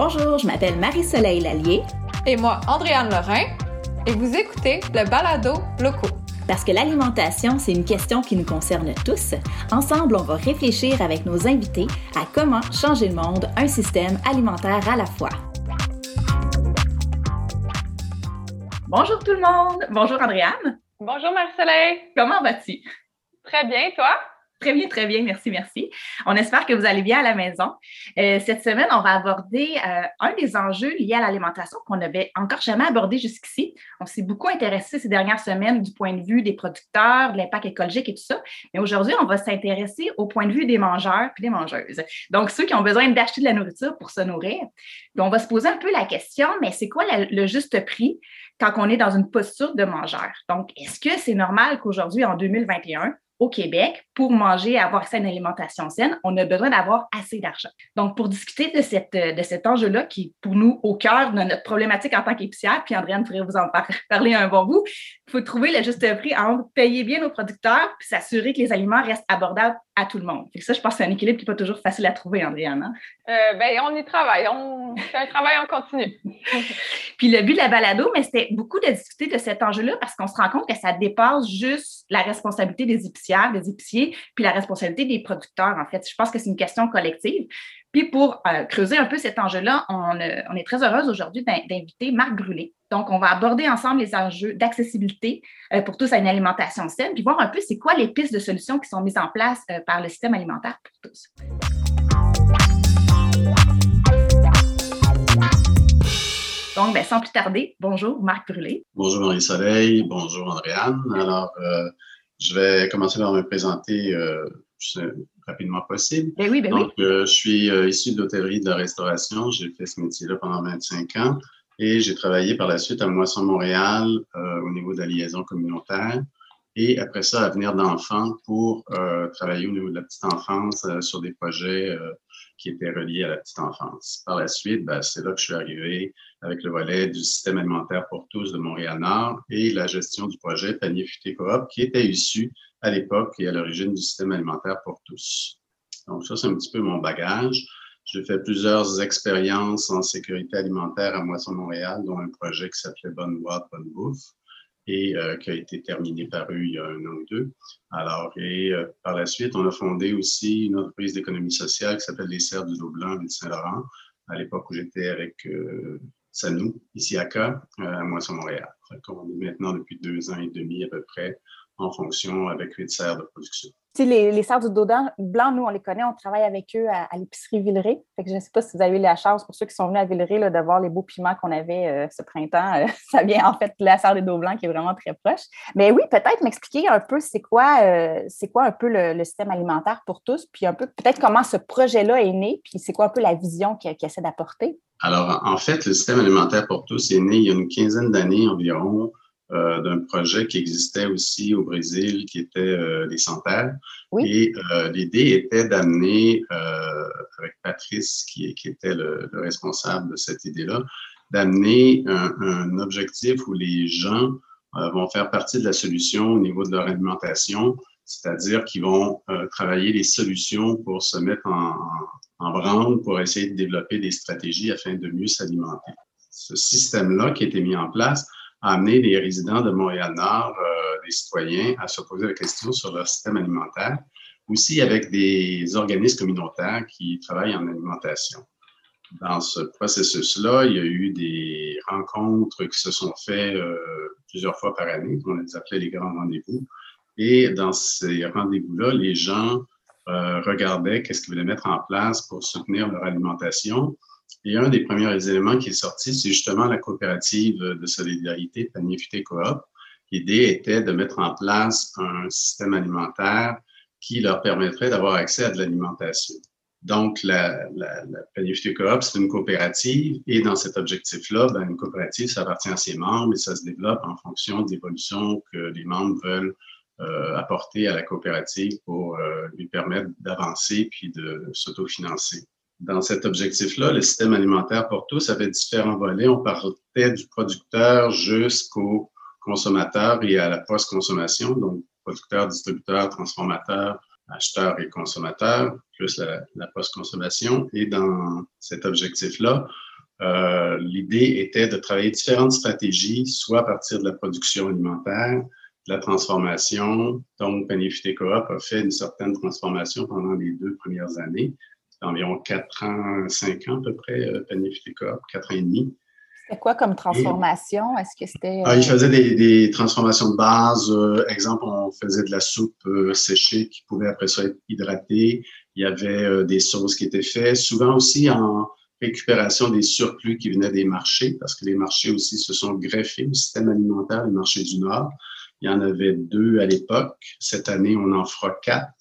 Bonjour, je m'appelle Marie-Soleil Lallier. Et moi, Andréane Lorrain. Et vous écoutez le balado locaux. Parce que l'alimentation, c'est une question qui nous concerne tous. Ensemble, on va réfléchir avec nos invités à comment changer le monde, un système alimentaire à la fois. Bonjour tout le monde. Bonjour Andréane. Bonjour Marie-Soleil. Comment vas-tu? Très bien, toi? Très bien, très bien, merci, merci. On espère que vous allez bien à la maison. Euh, cette semaine, on va aborder euh, un des enjeux liés à l'alimentation qu'on n'avait encore jamais abordé jusqu'ici. On s'est beaucoup intéressé ces dernières semaines du point de vue des producteurs, de l'impact écologique et tout ça. Mais aujourd'hui, on va s'intéresser au point de vue des mangeurs et des mangeuses. Donc, ceux qui ont besoin d'acheter de la nourriture pour se nourrir. Puis on va se poser un peu la question, mais c'est quoi le juste prix quand on est dans une posture de mangeur? Donc, est-ce que c'est normal qu'aujourd'hui, en 2021, au Québec, pour manger et avoir accès une alimentation saine, on a besoin d'avoir assez d'argent. Donc, pour discuter de cet enjeu-là, qui est pour nous au cœur de notre problématique en tant qu'épicière, puis Andréane pourrait vous en parler un bon bout, il faut trouver le juste prix entre payer bien nos producteurs puis s'assurer que les aliments restent abordables à tout le monde. Et ça, je pense que c'est un équilibre qui n'est pas toujours facile à trouver, Andréane. Hein? Euh, ben, on y travaille. On fait un travail en continu. puis le but de la balado, mais c'était beaucoup de discuter de cet enjeu-là parce qu'on se rend compte que ça dépasse juste la responsabilité des épicières, des épiciers, puis la responsabilité des producteurs, en fait. Je pense que c'est une question collective. Puis pour euh, creuser un peu cet enjeu-là, on, euh, on, est très heureuse aujourd'hui d'inviter Marc Brûlé. Donc, on va aborder ensemble les enjeux d'accessibilité euh, pour tous à une alimentation saine, puis voir un peu c'est quoi les pistes de solutions qui sont mises en place par le système alimentaire pour tous. Donc, ben, sans plus tarder, bonjour Marc Brûlé. Bonjour Marie-Soleil, bonjour Andréane. Alors, je vais commencer par me présenter rapidement possible. Ben oui, ben Donc, euh, je suis euh, issu de l'hôtellerie de la restauration. J'ai fait ce métier-là pendant 25 ans et j'ai travaillé par la suite à Moisson Montréal euh, au niveau de la liaison communautaire et après ça, à venir d'enfants pour travailler au niveau de la petite enfance sur des projets qui étaient reliés à la petite enfance. Par la suite, ben, c'est là que je suis arrivé avec le volet du système alimentaire pour tous de Montréal-Nord et la gestion du projet Panier Futé Coop qui était issu à l'époque et à l'origine du système alimentaire pour tous. Donc ça, c'est un petit peu mon bagage. J'ai fait plusieurs expériences en sécurité alimentaire à Moisson-Montréal, dont un projet qui s'appelait Bonne Boîte, Bonne Bouffe et euh, qui a été terminé par eux il y a un an ou deux. Alors, et euh, par la suite, on a fondé aussi une entreprise d'économie sociale qui s'appelle Les Serres du Dos Blanc de Saint-Laurent, à l'époque où j'étais avec euh, Sanou, ici à Cas, à Moisson-Montréal. On est maintenant depuis deux ans et demi à peu près en fonction avec huit serres de production. Les, les serres du dos blanc, nous, on les connaît, on travaille avec eux à, l'épicerie Villeray. Fait que je ne sais pas si vous avez eu la chance, pour ceux qui sont venus à Villeray, là, de voir les beaux piments qu'on avait euh, ce printemps. Euh, ça vient en fait de la serre des dos blancs qui est vraiment très proche. Mais oui, peut-être m'expliquer un peu c'est quoi, euh, c'est quoi un peu le, système alimentaire pour tous, puis un peu peut-être comment ce projet-là est né, puis c'est quoi un peu la vision qu'il essaie d'apporter? Alors, en fait, le système alimentaire pour tous est né il y a une quinzaine d'années environ euh, d'un projet qui existait aussi au Brésil, qui était euh, les Santerres. Et euh, l'idée était d'amener, avec Patrice, qui, qui était le, responsable de cette idée-là, d'amener un, un, objectif où les gens vont faire partie de la solution au niveau de leur alimentation, c'est-à-dire qu'ils vont travailler les solutions pour se mettre en, en branle, pour essayer de développer des stratégies afin de mieux s'alimenter. Ce système-là qui a été mis en place, amener les résidents de Montréal-Nord, euh, des citoyens, à se poser la question sur leur système alimentaire, aussi avec des organismes communautaires qui travaillent en alimentation. Dans ce processus-là, il y a eu des rencontres qui se sont faites euh, plusieurs fois par année, on les appelait les grands rendez-vous. Et dans ces rendez-vous-là, les gens euh, regardaient qu'est-ce qu'ils voulaient mettre en place pour soutenir leur alimentation et un des premiers éléments qui est sorti, c'est justement la coopérative de solidarité Panier Coop. L'idée était de mettre en place un système alimentaire qui leur permettrait d'avoir accès à de l'alimentation. Donc, la, la, Coop, c'est une coopérative et dans cet objectif-là, ben, une coopérative, ça appartient à ses membres et ça se développe en fonction de l'évolution que les membres veulent euh, apporter à la coopérative pour euh, lui permettre d'avancer puis de s'autofinancer dans cet objectif-là, le système alimentaire pour tous avait différents volets. On partait du producteur jusqu'au consommateur et à la post-consommation, donc producteur, distributeur, transformateur, acheteur et consommateur, plus la, post-consommation. Et dans cet objectif-là, euh, l'idée était de travailler différentes stratégies, soit à partir de la production alimentaire, de la transformation. Donc, Panifité Coop a fait une certaine transformation pendant les deux premières années. Environ quatre ans, cinq ans à peu près, euh, Coop, quatre ans et demi. C'était quoi comme transformation? Est-ce que c'était. Ah, il faisait des, transformations de base. exemple, on faisait de la soupe séchée qui pouvait après ça être hydratée. Il y avait des sauces qui étaient faites, souvent aussi en récupération des surplus qui venaient des marchés, parce que les marchés aussi se sont greffés au système alimentaire, le marché du Nord. Il y en avait deux à l'époque. Cette année, on en fera quatre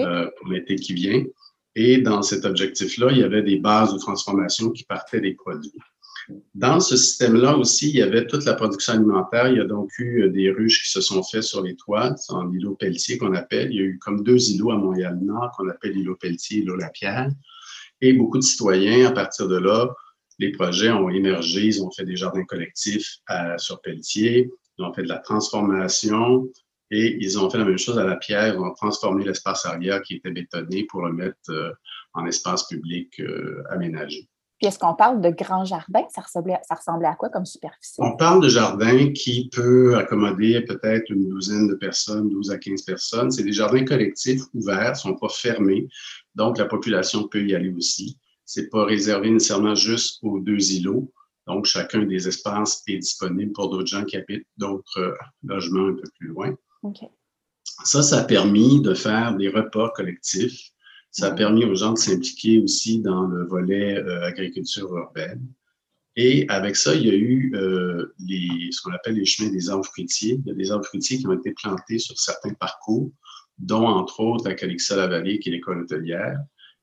euh, pour l'été qui vient. Et dans cet objectif-là, il y avait des bases de transformation qui partaient des produits. Dans ce système-là aussi, il y avait toute la production alimentaire. Il y a donc eu euh, des ruches qui se sont faites sur les toits, en îlot Pelletier qu'on appelle. Il y a eu comme deux îlots à Montréal-Nord qu'on appelle l'îlot Pelletier et l'îlot Lapierre. Et beaucoup de citoyens, à partir de là, les projets ont émergé. Ils ont fait des jardins collectifs à, sur Pelletier, ils ont fait de la transformation et ils ont fait la même chose à la pierre. Ils ont transformé l'espace arrière qui était bétonné pour le mettre euh, en espace public euh, aménagé. Puis est-ce qu'on parle de grands jardins? Ça ressemblait, ça ressemblait à quoi comme superficie? On parle de jardins qui peut accommoder peut-être une douzaine de personnes, 12 à 15 personnes. C'est des jardins collectifs ouverts, ne sont pas fermés. Donc, la population peut y aller aussi. C'est pas réservé nécessairement juste aux deux îlots. Donc, chacun des espaces est disponible pour d'autres gens qui habitent d'autres euh, logements un peu plus loin. Ça, ça a permis de faire des repas collectifs ça a permis aux gens de s'impliquer aussi dans le volet euh, agriculture urbaine. Et avec ça, il y a eu euh, les, ce qu'on appelle les chemins des arbres fruitiers. Il y a des arbres fruitiers qui ont été plantés sur certains parcours, dont entre autres la Calixa-la-Vallée, qui est l'école hôtelière.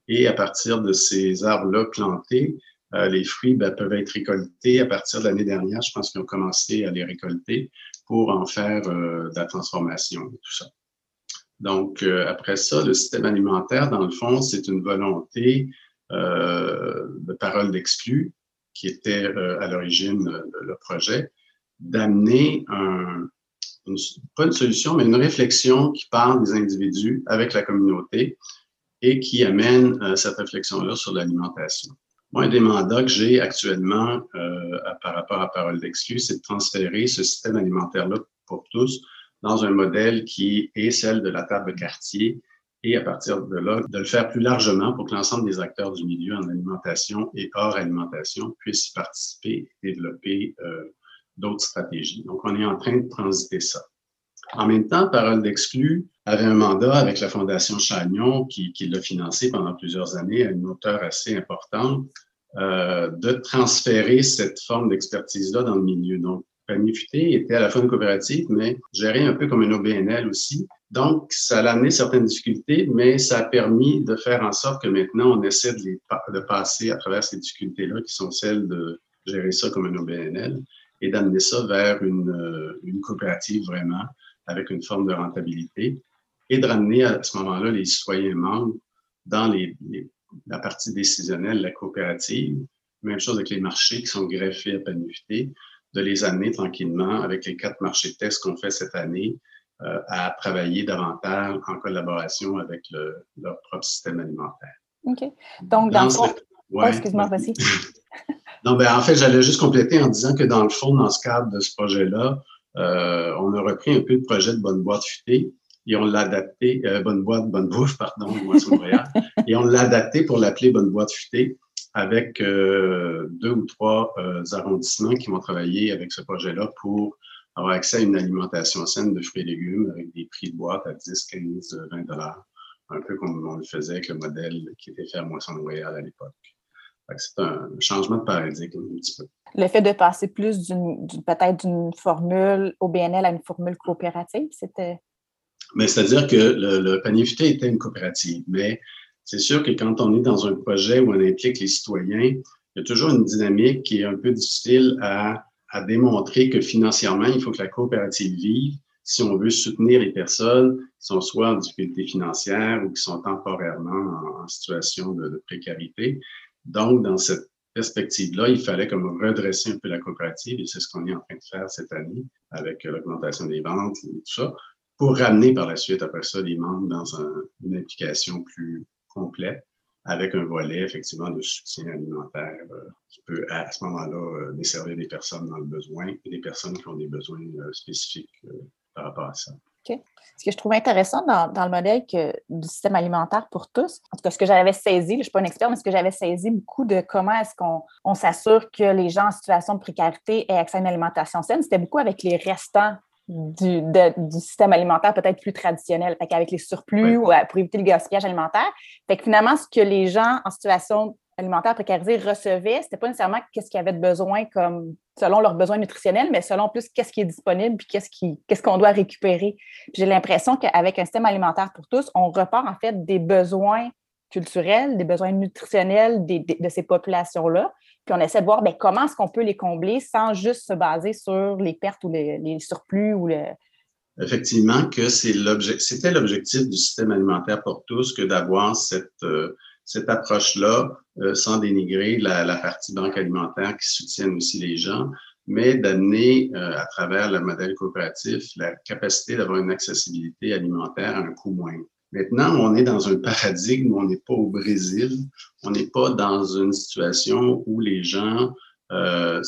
Et à partir de ces arbres-là plantés, euh, les fruits ben, peuvent être récoltés à partir de l'année dernière. Je pense qu'ils ont commencé à les récolter pour en faire de la transformation et tout ça. Donc, euh, après ça, le système alimentaire, dans le fond, c'est une volonté euh, de parole d'exclus qui était euh, à l'origine le projet, d'amener pas une solution, mais une réflexion qui parle des individus avec la communauté et qui amène cette réflexion-là sur l'alimentation. Moi, un des mandats que j'ai actuellement par rapport à Parole d'exclus, c'est de transférer ce système alimentaire-là pour tous dans un modèle qui est celle de la table de quartier et à partir de là, de le faire plus largement pour que l'ensemble des acteurs du milieu en alimentation et hors alimentation puissent y participer et développer euh, d'autres stratégies. Donc, on est en train de transiter ça. En même temps, Parole d'exclus avait un mandat avec la Fondation Chagnon, qui, qui l'a financé pendant plusieurs années à une hauteur assez importante, euh, de transférer cette forme d'expertise-là dans le milieu. Donc, Panier était à la fois une coopérative, mais gérée un peu comme une OBNL aussi. Donc, ça a amené certaines difficultés, mais ça a permis de faire en sorte que maintenant, on essaie de, les, de passer à travers ces difficultés-là, qui sont celles de gérer ça comme une OBNL, et d'amener ça vers une, euh, une, coopérative vraiment, avec une forme de rentabilité, et de ramener à ce moment-là les citoyens membres dans les, la partie décisionnelle la coopérative. Même chose avec les marchés qui sont greffés à Panifité de les amener tranquillement avec les quatre marchés de tests qu'on fait cette année euh, à travailler davantage en collaboration avec leur propre système alimentaire. OK. Donc, dans, le fond... Oh, excuse-moi, vas-y. non, ben, en fait, j'allais juste compléter en disant que dans le fond, dans ce cadre de ce projet-là, euh, on a repris un peu le projet de Bonne Boîte Futée et on l'a adapté, euh, Bonne Boîte, Bonne Bouffe, pardon, et on l'a adapté pour l'appeler Bonne Boîte Futée avec euh, deux ou trois euh, arrondissements qui vont travailler avec ce projet-là pour avoir accès à une alimentation saine de fruits et légumes avec des prix de boîte à 10, 15, 20 dollars, un peu comme on le faisait avec le modèle qui était fait à Moisson Royal à l'époque. C'est un changement de paradigme un petit peu. Le fait de passer plus d'une peut-être d'une formule au BNL à une formule coopérative, c'était. Mais c'est-à-dire que le, le était une coopérative, mais c'est sûr que quand on est dans un projet où on implique les citoyens, il y a toujours une dynamique qui est un peu difficile à, démontrer que financièrement, il faut que la coopérative vive si on veut soutenir les personnes qui sont soit en difficulté financière ou qui sont temporairement en, situation de, précarité. Donc, dans cette perspective-là, il fallait comme redresser un peu la coopérative et c'est ce qu'on est en train de faire cette année avec l'augmentation des ventes et tout ça, pour ramener par la suite après ça les membres dans une implication plus, complet avec un volet effectivement de soutien alimentaire euh, qui peut à, ce moment-là euh, desservir des personnes dans le besoin et des personnes qui ont des besoins euh, spécifiques par rapport à ça. OK. Ce que je trouve intéressant dans, le modèle du système alimentaire pour tous, en tout cas, ce que j'avais saisi, je ne suis pas une experte, mais ce que j'avais saisi beaucoup de comment est-ce qu'on on, s'assure que les gens en situation de précarité aient accès à une alimentation saine, c'était beaucoup avec les restants du, du, système alimentaire peut-être plus traditionnel, avec les surplus ou pour éviter le gaspillage alimentaire. Fait que finalement, ce que les gens en situation alimentaire précarisée recevaient, c'était pas nécessairement qu'est-ce qu'ils avaient de besoin comme selon leurs besoins nutritionnels, mais selon plus qu'est-ce qui est disponible puis qu'est-ce qui, qu'est-ce qu'on doit récupérer. J'ai l'impression qu'avec un système alimentaire pour tous, on repart en fait des besoins culturels, des besoins nutritionnels de ces populations-là, puis on essaie de voir bien, comment est-ce qu'on peut les combler sans juste se baser sur les pertes ou les, surplus ou le. Effectivement, c'était l'objectif du système alimentaire pour tous que d'avoir cette, euh, approche-là, euh, sans dénigrer la, partie banque alimentaire qui soutienne aussi les gens, mais d'amener euh, à travers le modèle coopératif la capacité d'avoir une accessibilité alimentaire à un coût moindre. Maintenant, on est dans un paradigme où on n'est pas au Brésil, on n'est pas dans une situation où les gens euh,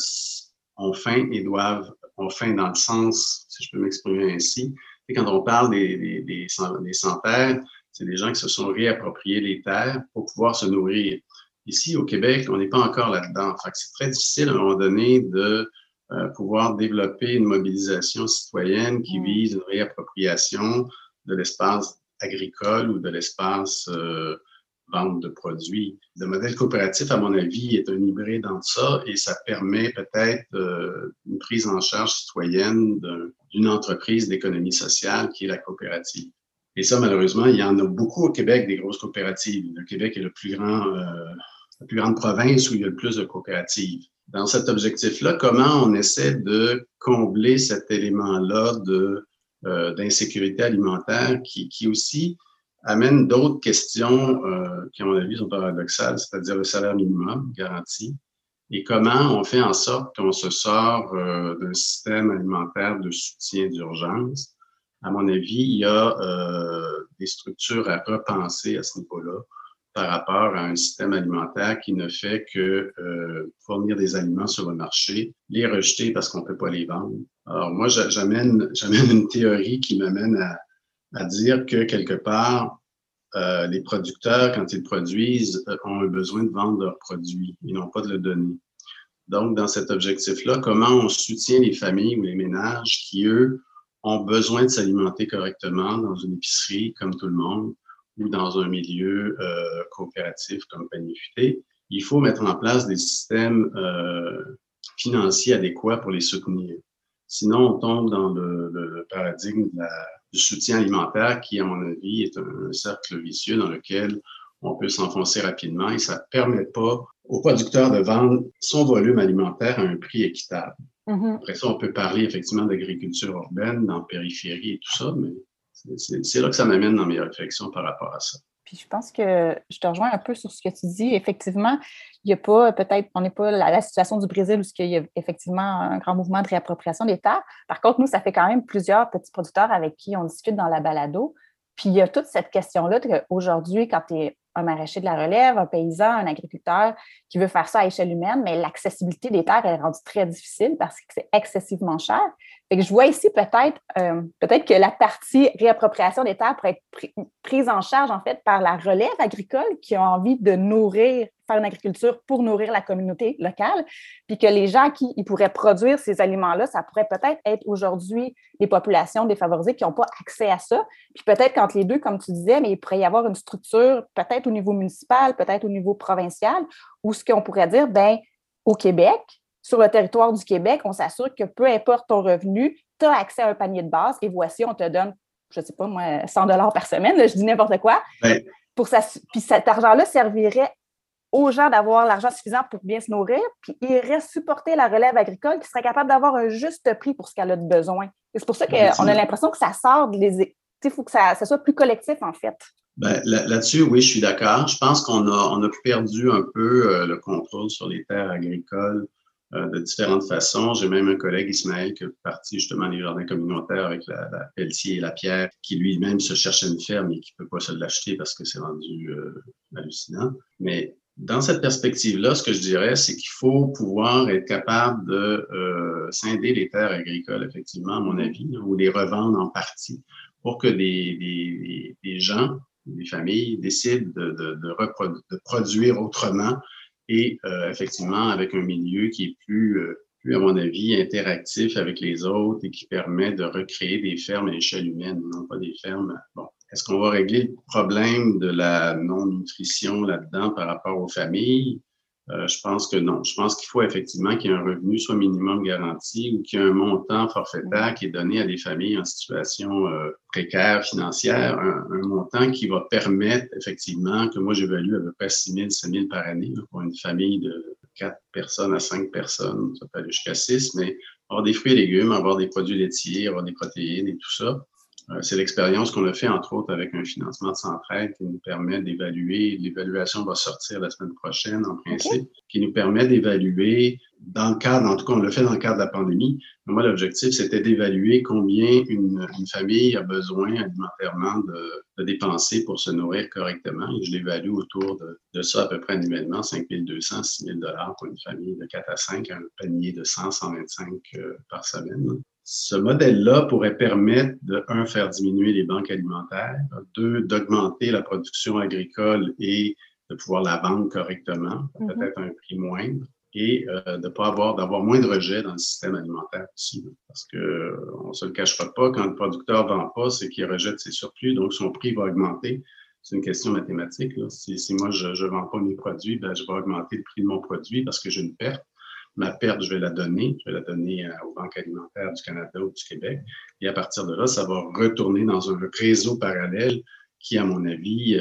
ont faim et doivent, ont faim dans le sens, si je peux m'exprimer ainsi, et quand on parle des, des, des, sans-terres, c'est des gens qui se sont réappropriés les terres pour pouvoir se nourrir. Ici, au Québec, on n'est pas encore là-dedans. c'est très difficile à un moment donné de euh, pouvoir développer une mobilisation citoyenne qui mm. vise une réappropriation de l'espace agricole ou de l'espace euh, vente de produits. Le modèle coopératif, à mon avis, est un hybride entre ça et ça permet peut-être euh, une prise en charge citoyenne d'une entreprise d'économie sociale qui est la coopérative. Et ça, malheureusement, il y en a beaucoup au Québec, des grosses coopératives. Le Québec est euh, la plus grande province où il y a le plus de coopératives. Dans cet objectif-là, comment on essaie de combler cet élément-là de euh, d'insécurité alimentaire qui, qui, aussi amène d'autres questions euh, qui, à mon avis, sont paradoxales, c'est-à-dire le salaire minimum garanti et comment on fait en sorte qu'on se sort euh, d'un système alimentaire de soutien d'urgence. À mon avis, il y a des structures à repenser à ce niveau-là par rapport à un système alimentaire qui ne fait que fournir des aliments sur le marché, les rejeter parce qu'on ne peut pas les vendre. Alors moi, j'amène, une théorie qui m'amène à, dire que quelque part, euh, les producteurs, quand ils produisent, euh, ont un besoin de vendre leurs produits. Ils n'ont pas de le donner. Donc, dans cet objectif-là, comment on soutient les familles ou les ménages qui, eux, ont besoin de s'alimenter correctement dans une épicerie comme tout le monde, ou dans un milieu euh, coopératif comme Panifuté, il faut mettre en place des systèmes financiers adéquats pour les soutenir. Sinon, on tombe dans le, le paradigme de la, du soutien alimentaire qui, à mon avis, est un, cercle vicieux dans lequel on peut s'enfoncer rapidement et ça ne permet pas au producteur de vendre son volume alimentaire à un prix équitable. Mm-hmm. Après ça, on peut parler effectivement d'agriculture urbaine, dans périphérie et tout ça, mais c'est là que ça m'amène dans mes réflexions par rapport à ça. Puis je pense que je te rejoins un peu sur ce que tu dis. Effectivement, il n'y a pas, peut-être, on n'est pas la, la, situation du Brésil où il y a effectivement un grand mouvement de réappropriation des terres. Par contre, nous, ça fait quand même plusieurs petits producteurs avec qui on discute dans la balado. Puis il y a toute cette question-là qu'aujourd'hui, quand tu es un maraîcher de la relève, un paysan, un agriculteur qui veut faire ça à échelle humaine, mais l'accessibilité des terres est rendue très difficile parce que c'est excessivement cher. Fait que je vois ici peut-être euh, peut-être que la partie réappropriation des terres pourrait être prise en charge en fait par la relève agricole qui a envie de nourrir faire une agriculture pour nourrir la communauté locale, puis que les gens qui pourraient produire ces aliments-là, ça pourrait peut-être être, aujourd'hui les populations défavorisées qui n'ont pas accès à ça. Puis peut-être quand les deux, comme tu disais, mais il pourrait y avoir une structure peut-être au niveau municipal, peut-être au niveau provincial, où ce qu'on pourrait dire, ben au Québec, sur le territoire du Québec, on s'assure que peu importe ton revenu, tu as accès à un panier de base et voici, on te donne, je ne sais pas moi, 100 dollars par semaine, je dis n'importe quoi. Pour ça, puis cet argent-là servirait aux gens d'avoir l'argent suffisant pour bien se nourrir, puis reste supporter la relève agricole qui serait capable d'avoir un juste prix pour ce qu'elle a de besoin. C'est pour ça qu'on a l'impression que ça sort des. Il faut que ça, soit plus collectif, en fait. Ben, là-dessus, oui, je suis d'accord. Je pense qu'on a, on a perdu un peu euh, le contrôle sur les terres agricoles de différentes façons. J'ai même un collègue, Ismaël, qui est parti justement les jardins communautaires avec la, la pelletier et la pierre, qui lui-même se cherchait une ferme et qui ne peut pas se l'acheter parce que c'est rendu euh, hallucinant. Mais dans cette perspective-là, ce que je dirais, c'est qu'il faut pouvoir être capable de euh, scinder les terres agricoles, effectivement, à mon avis, ou les revendre en partie pour que des, des, des gens, des familles décident de, de, de, de produire autrement et euh, effectivement avec un milieu qui est plus, euh, plus, à mon avis, interactif avec les autres et qui permet de recréer des fermes à échelle humaine, non pas des fermes. Bon, est-ce qu'on va régler le problème de la non-nutrition là-dedans par rapport aux familles? Euh, je pense que non. Je pense qu'il faut effectivement qu'il y ait un revenu soit minimum garanti ou qu'il y ait un montant forfaitaire qui est donné à des familles en situation euh, précaire financière, un, montant qui va permettre effectivement que moi j'évalue à peu près 6 000, 7 000 par année pour une famille de 4 personnes à 5 personnes, ça peut aller jusqu'à 6, mais avoir des fruits et légumes, avoir des produits laitiers, avoir des protéines et tout ça. Euh, c'est l'expérience qu'on a fait, entre autres, avec un financement de Centraide qui nous permet d'évaluer. L'évaluation va sortir la semaine prochaine, en principe, qui nous permet d'évaluer, dans le cadre, en tout cas, on l'a fait dans le cadre de la pandémie. Mais moi, l'objectif, c'était d'évaluer combien une, famille a besoin alimentairement de, dépenser pour se nourrir correctement. Et je l'évalue autour de, ça à peu près annuellement, 5 200, 6 000 pour une famille de 4 à 5, un panier de 100, 125 euh, par semaine ce modèle-là pourrait permettre de, un, faire diminuer les banques alimentaires, deux, d'augmenter la production agricole et de pouvoir la vendre correctement, mm-hmm. peut-être à un prix moindre, et euh, de pas avoir, d'avoir moins de rejets dans le système alimentaire aussi. Parce que on se le cachera pas, quand le producteur vend pas, c'est qu'il rejette ses surplus, donc son prix va augmenter. C'est une question mathématique. Si, si, moi, je ne vends pas mes produits, ben, je vais augmenter le prix de mon produit parce que j'ai une perte ma perte, je vais la donner. Je vais la donner aux banques alimentaires du Canada ou du Québec. Et à partir de là, ça va retourner dans un réseau parallèle qui, à mon avis, n'est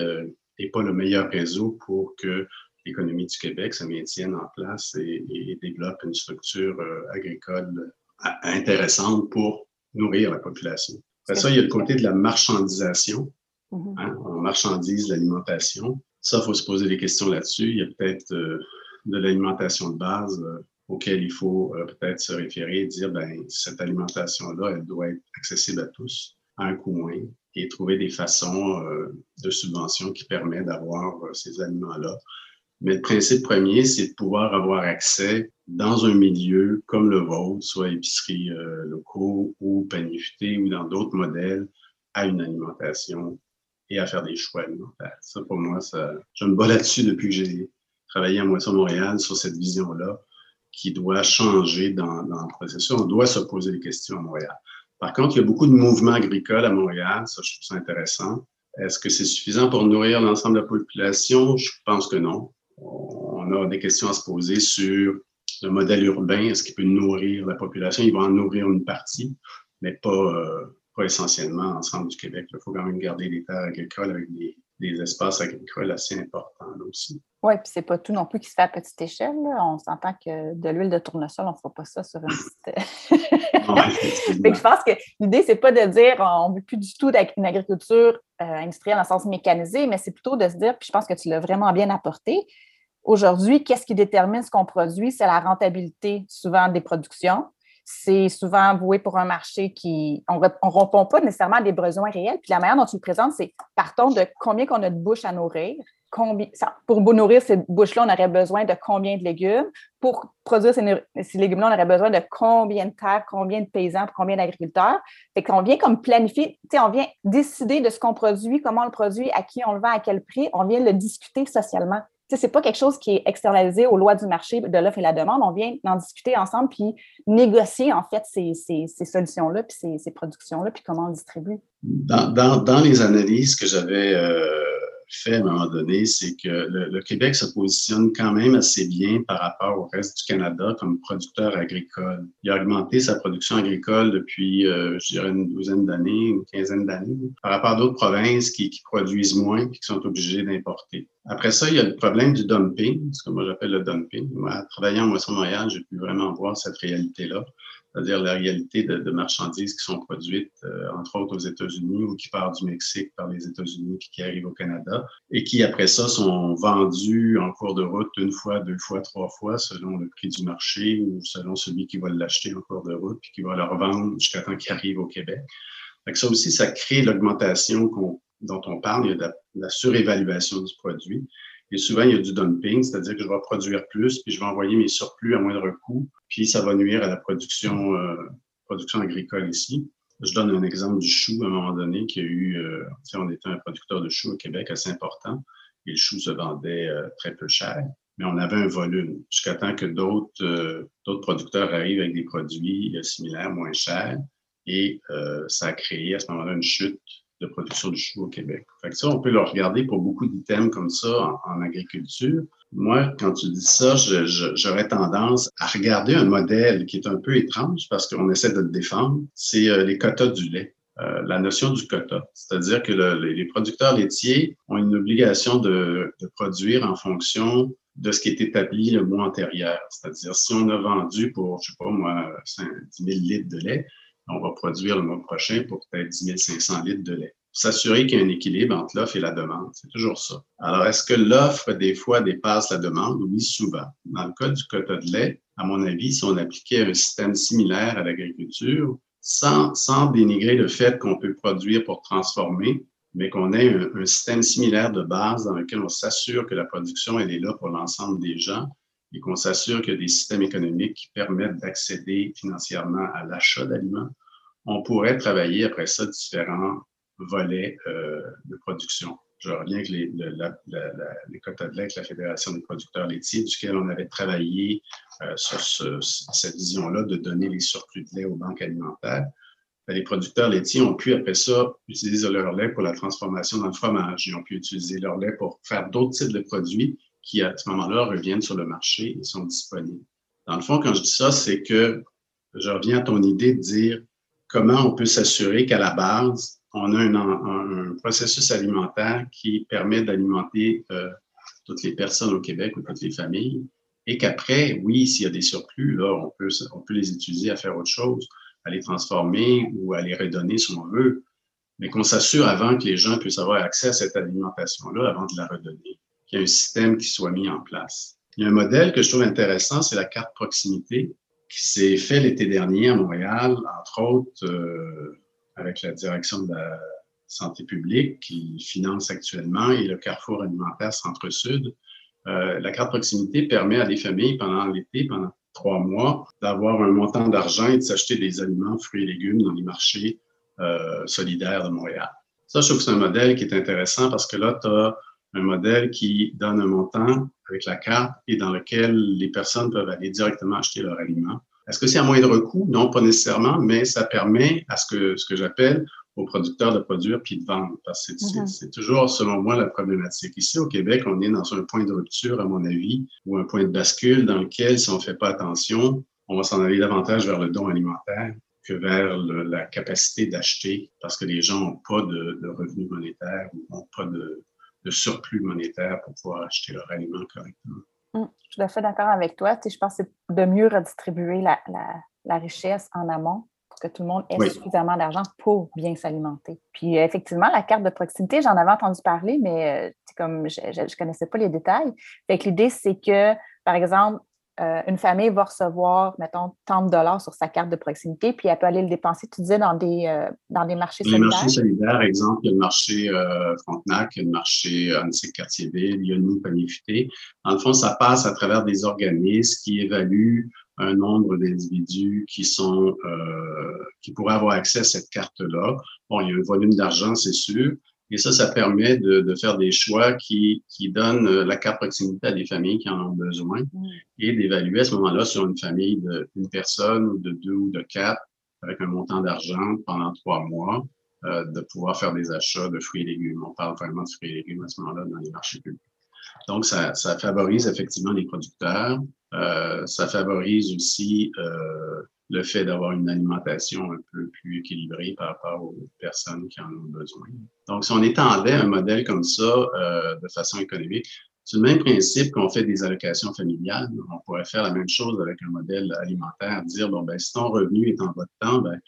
euh, pas le meilleur réseau pour que l'économie du Québec se maintienne en place et, développe une structure euh, agricole euh, intéressante pour nourrir la population. Après ça, il y a le côté de la marchandisation. Mm-hmm. Hein. On marchandise l'alimentation. Ça, il faut se poser des questions là-dessus. Il y a peut-être de l'alimentation de base auquel il faut euh, peut-être se référer et dire, ben, cette alimentation-là, elle doit être accessible à tous à un coût moindre et trouver des façons euh, de subvention qui permettent d'avoir euh, ces aliments-là. Mais le principe premier, c'est de pouvoir avoir accès dans un milieu comme le vôtre, soit épicerie locaux ou panier ou dans d'autres modèles, à une alimentation et à faire des choix alimentaires. Ça, pour moi, ça, je me bats là-dessus depuis que j'ai travaillé à Moisson Montréal sur cette vision-là qui doit changer dans, dans, le processus. On doit se poser des questions à Montréal. Par contre, il y a beaucoup de mouvements agricoles à Montréal. Ça, je trouve ça intéressant. Est-ce que c'est suffisant pour nourrir l'ensemble de la population? Je pense que non. On a des questions à se poser sur le modèle urbain. Est-ce qu'il peut nourrir la population? Il va en nourrir une partie, mais pas, euh, pas essentiellement l'ensemble du Québec. Il faut quand même garder des terres agricoles avec des, des espaces agricoles assez importants là aussi. Oui, puis c'est pas tout non plus qui se fait à petite échelle. On s'entend que de l'huile de tournesol, on ne fera pas ça sur une petite. je pense que l'idée, c'est pas de dire on ne veut plus du tout une agriculture euh, industrielle le sens mécanisé, mais c'est plutôt de se dire, puis je pense que tu l'as vraiment bien apporté. Aujourd'hui, qu'est-ce qui détermine ce qu'on produit? C'est la rentabilité souvent des productions c'est souvent voué pour un marché qui, on ne répond pas nécessairement à des besoins réels. Puis la manière dont tu le présentes, c'est partons de combien qu'on a de bouches à nourrir. Pour nourrir ces bouches-là, on aurait besoin de combien de légumes. Pour produire ces, légumes-là, on aurait besoin de combien de terres, combien de paysans, combien d'agriculteurs. Fait qu'on vient comme planifier, on vient décider de ce qu'on produit, comment on le produit, à qui on le vend, à quel prix. On vient le discuter socialement ce n'est pas quelque chose qui est externalisé aux lois du marché de l'offre et la demande. On vient d'en discuter ensemble puis négocier en fait ces, solutions-là, puis ces, productions-là, puis comment on distribue. Dans, dans, les analyses que j'avais euh, fait à un moment donné, c'est que le, Québec se positionne quand même assez bien par rapport au reste du Canada comme producteur agricole. Il a augmenté sa production agricole depuis, euh, je dirais, une douzaine d'années, une quinzaine d'années, par rapport à d'autres provinces qui, produisent moins et qui sont obligées d'importer. Après ça, il y a le problème du dumping, ce que moi j'appelle le dumping. Moi, travaillant en Moisson Montréal, j'ai pu vraiment voir cette réalité-là c'est-à-dire la réalité de, marchandises qui sont produites, euh, entre autres aux États-Unis ou qui partent du Mexique par les États-Unis puis qui arrivent au Canada et qui, après ça, sont vendues en cours de route une fois, deux fois, trois fois selon le prix du marché ou selon celui qui va l'acheter en cours de route puis qui va le revendre jusqu'à temps qu'il arrive au Québec. Donc ça aussi, ça crée l'augmentation dont on parle, il y a de la, surévaluation du produit. Et souvent, il y a du dumping, c'est-à-dire que je vais produire plus, puis je vais envoyer mes surplus à moindre coût, puis ça va nuire à la production, euh, production agricole ici. Je donne un exemple du chou à un moment donné qui a eu, euh, on était un producteur de chou au Québec assez important et le chou se vendait euh, très peu cher, mais on avait un volume jusqu'à temps que d'autres producteurs arrivent avec des produits similaires, moins chers et ça a créé à ce moment-là une chute de production de chou au Québec. Fait ça, on peut le regarder pour beaucoup d'items comme ça en, agriculture. Moi, quand tu dis ça, j'aurais tendance à regarder un modèle qui est un peu étrange parce qu'on essaie de le défendre, c'est euh, les quotas du lait. Euh, la notion du quota, c'est-à-dire que les producteurs laitiers ont une obligation de, produire en fonction de ce qui est établi le mois antérieur. C'est-à-dire, si on a vendu pour, je sais pas moi, 10 000 litres de lait, on va produire le mois prochain pour peut-être 10 500 litres de lait. S'assurer qu'il y a un équilibre entre l'offre et la demande, c'est toujours ça. Alors, est-ce que l'offre, des fois, dépasse la demande? Oui, souvent. Dans le cas du quota de lait, à mon avis, si on appliquait un système similaire à l'agriculture, sans, sans dénigrer le fait qu'on peut produire pour transformer, mais qu'on ait un, système similaire de base dans lequel on s'assure que la production, elle est là pour l'ensemble des gens, et qu'on s'assure qu'il y a des systèmes économiques qui permettent d'accéder financièrement à l'achat d'aliments, on pourrait travailler après ça différents volets euh, de production. Je reviens avec les, les quotas de lait avec la Fédération des producteurs laitiers, duquel on avait travaillé euh, sur cette vision-là de donner les surplus de lait aux banques alimentaires. Ben, les producteurs laitiers ont pu, après ça, utiliser leur lait pour la transformation dans le fromage. Ils ont pu utiliser leur lait pour faire d'autres types de produits qui, à ce moment-là, reviennent sur le marché et sont disponibles. Dans le fond, quand je dis ça, c'est que je reviens à ton idée de dire comment on peut s'assurer qu'à la base, on a un, processus alimentaire qui permet d'alimenter euh, toutes les personnes au Québec ou toutes les familles et qu'après, oui, s'il y a des surplus, là, on peut, on peut les utiliser à faire autre chose, à les transformer ou à les redonner si on veut, mais qu'on s'assure avant que les gens puissent avoir accès à cette alimentation-là avant de la redonner un système qui soit mis en place. Il y a un modèle que je trouve intéressant, c'est la carte proximité, qui s'est fait l'été dernier à Montréal, entre autres euh, avec la direction de la santé publique qui finance actuellement et le Carrefour alimentaire Centre-Sud. Euh, la carte proximité permet à des familles pendant l'été, pendant trois mois, d'avoir un montant d'argent et de s'acheter des aliments, fruits et légumes dans les marchés euh, solidaires de Montréal. Ça, je trouve que c'est un modèle qui est intéressant parce que là, tu as un modèle qui donne un montant avec la carte et dans lequel les personnes peuvent aller directement acheter leur aliment. Est-ce que c'est à moindre coût? Non, pas nécessairement, mais ça permet à ce que, ce que j'appelle aux producteurs de produire puis de vendre. Parce que c'est toujours, selon moi, la problématique. Ici, au Québec, on est dans un point de rupture, à mon avis, ou un point de bascule dans lequel, si on ne fait pas attention, on va s'en aller davantage vers le don alimentaire que vers la capacité d'acheter parce que les gens n'ont pas de, de revenus monétaires ou n'ont pas de, de surplus monétaire pour pouvoir acheter leur aliment correctement. Hum, je suis tout à fait d'accord avec toi. je pense que c'est de mieux redistribuer la, la, richesse en amont pour que tout le monde ait suffisamment d'argent pour bien s'alimenter. Puis effectivement, la carte de proximité, j'en avais entendu parler, mais euh, comme je ne connaissais pas les détails. Fait l'idée, c'est que, par exemple, euh, une famille va recevoir, mettons, tant de dollars sur sa carte de proximité, puis elle peut aller le dépenser, tu disais, dans des, euh, dans des marchés solidaires. Les marchés solidaires, exemple, il y a le marché euh, Frontenac, il y a le marché Annecy Cartierville, il y a nous, Panier Futé. En le fond, ça passe à travers des organismes qui évaluent un nombre d'individus qui sont qui pourraient avoir accès à cette carte-là. Bon, il y a un volume d'argent, c'est sûr, et ça, ça permet de, de faire des choix qui, qui donnent euh, la carte proximité à des familles qui en ont besoin mm. et d'évaluer à ce moment-là sur une famille d'une personne ou de deux ou de quatre avec un montant d'argent pendant trois mois, euh, de pouvoir faire des achats de fruits et légumes. On parle vraiment de fruits et légumes à ce moment-là dans les marchés publics. Donc, ça, ça favorise effectivement les producteurs. Euh, ça favorise aussi euh, le fait d'avoir une alimentation un peu plus équilibrée par rapport aux personnes qui en ont besoin. Donc, si on étendait un modèle comme ça euh, de façon économique, c'est le même principe qu'on fait des allocations familiales. On pourrait faire la même chose avec un modèle alimentaire, dire, bon, ben, si ton revenu est en votre temps, ben,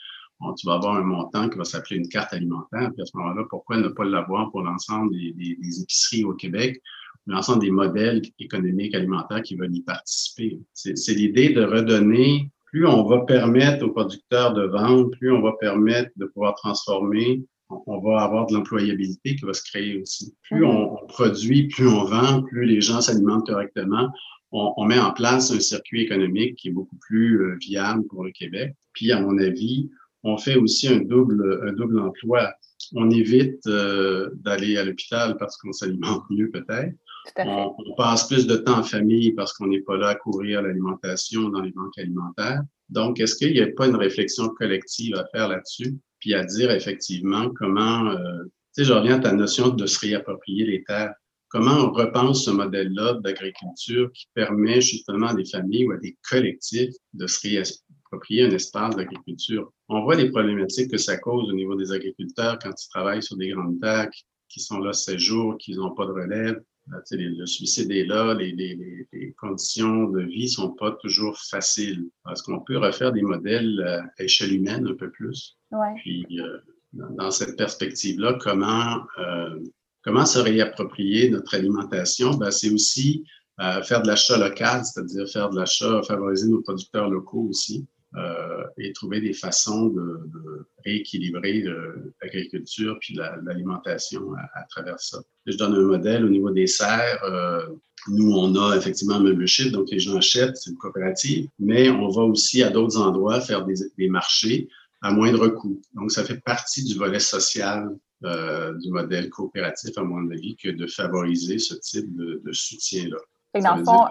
tu vas avoir un montant qui va s'appeler une carte alimentaire. Puis à ce moment-là, pourquoi ne pas l'avoir pour l'ensemble des, des, épiceries au Québec, l'ensemble des modèles économiques alimentaires qui veulent y participer? C'est l'idée de redonner plus on va permettre aux producteurs de vendre, plus on va permettre de pouvoir transformer, on va avoir de l'employabilité qui va se créer aussi. Plus on, produit, plus on vend, plus les gens s'alimentent correctement. On, met en place un circuit économique qui est beaucoup plus euh, viable pour le Québec. Puis, à mon avis, on fait aussi un double, un double emploi. On évite euh, d'aller à l'hôpital parce qu'on s'alimente mieux peut-être. On, on, passe plus de temps en famille parce qu'on n'est pas là à couvrir l'alimentation dans les banques alimentaires. Donc, est-ce qu'il n'y a pas une réflexion collective à faire là-dessus? puis à dire effectivement comment, euh, tu sais, je reviens à ta notion de se réapproprier les terres. Comment on repense ce modèle-là d'agriculture qui permet justement à des familles ou à des collectifs de se réapproprier un espace d'agriculture? On voit les problématiques que ça cause au niveau des agriculteurs quand ils travaillent sur des grandes terres qui sont là ces jours, qui n'ont pas de relève. Euh, le suicide est là, les, les, les, conditions de vie sont pas toujours faciles. Est-ce qu'on peut refaire des modèles à échelle humaine un peu plus? Ouais. Puis, euh, dans, cette perspective-là, comment, euh, comment se réapproprier notre alimentation? Ben, c'est aussi euh, faire de l'achat local, c'est-à-dire faire de l'achat, favoriser nos producteurs locaux aussi. Euh, et trouver des façons de, de rééquilibrer l'agriculture puis l'alimentation à, à, travers ça. Je donne un modèle au niveau des serres. Euh, nous, on a effectivement un membership, donc les gens achètent, c'est une coopérative, mais on va aussi à d'autres endroits faire des, des, marchés à moindre coût. Donc, ça fait partie du volet social euh, du modèle coopératif, à mon avis, que de favoriser ce type de, de soutien-là. Et dans le fond,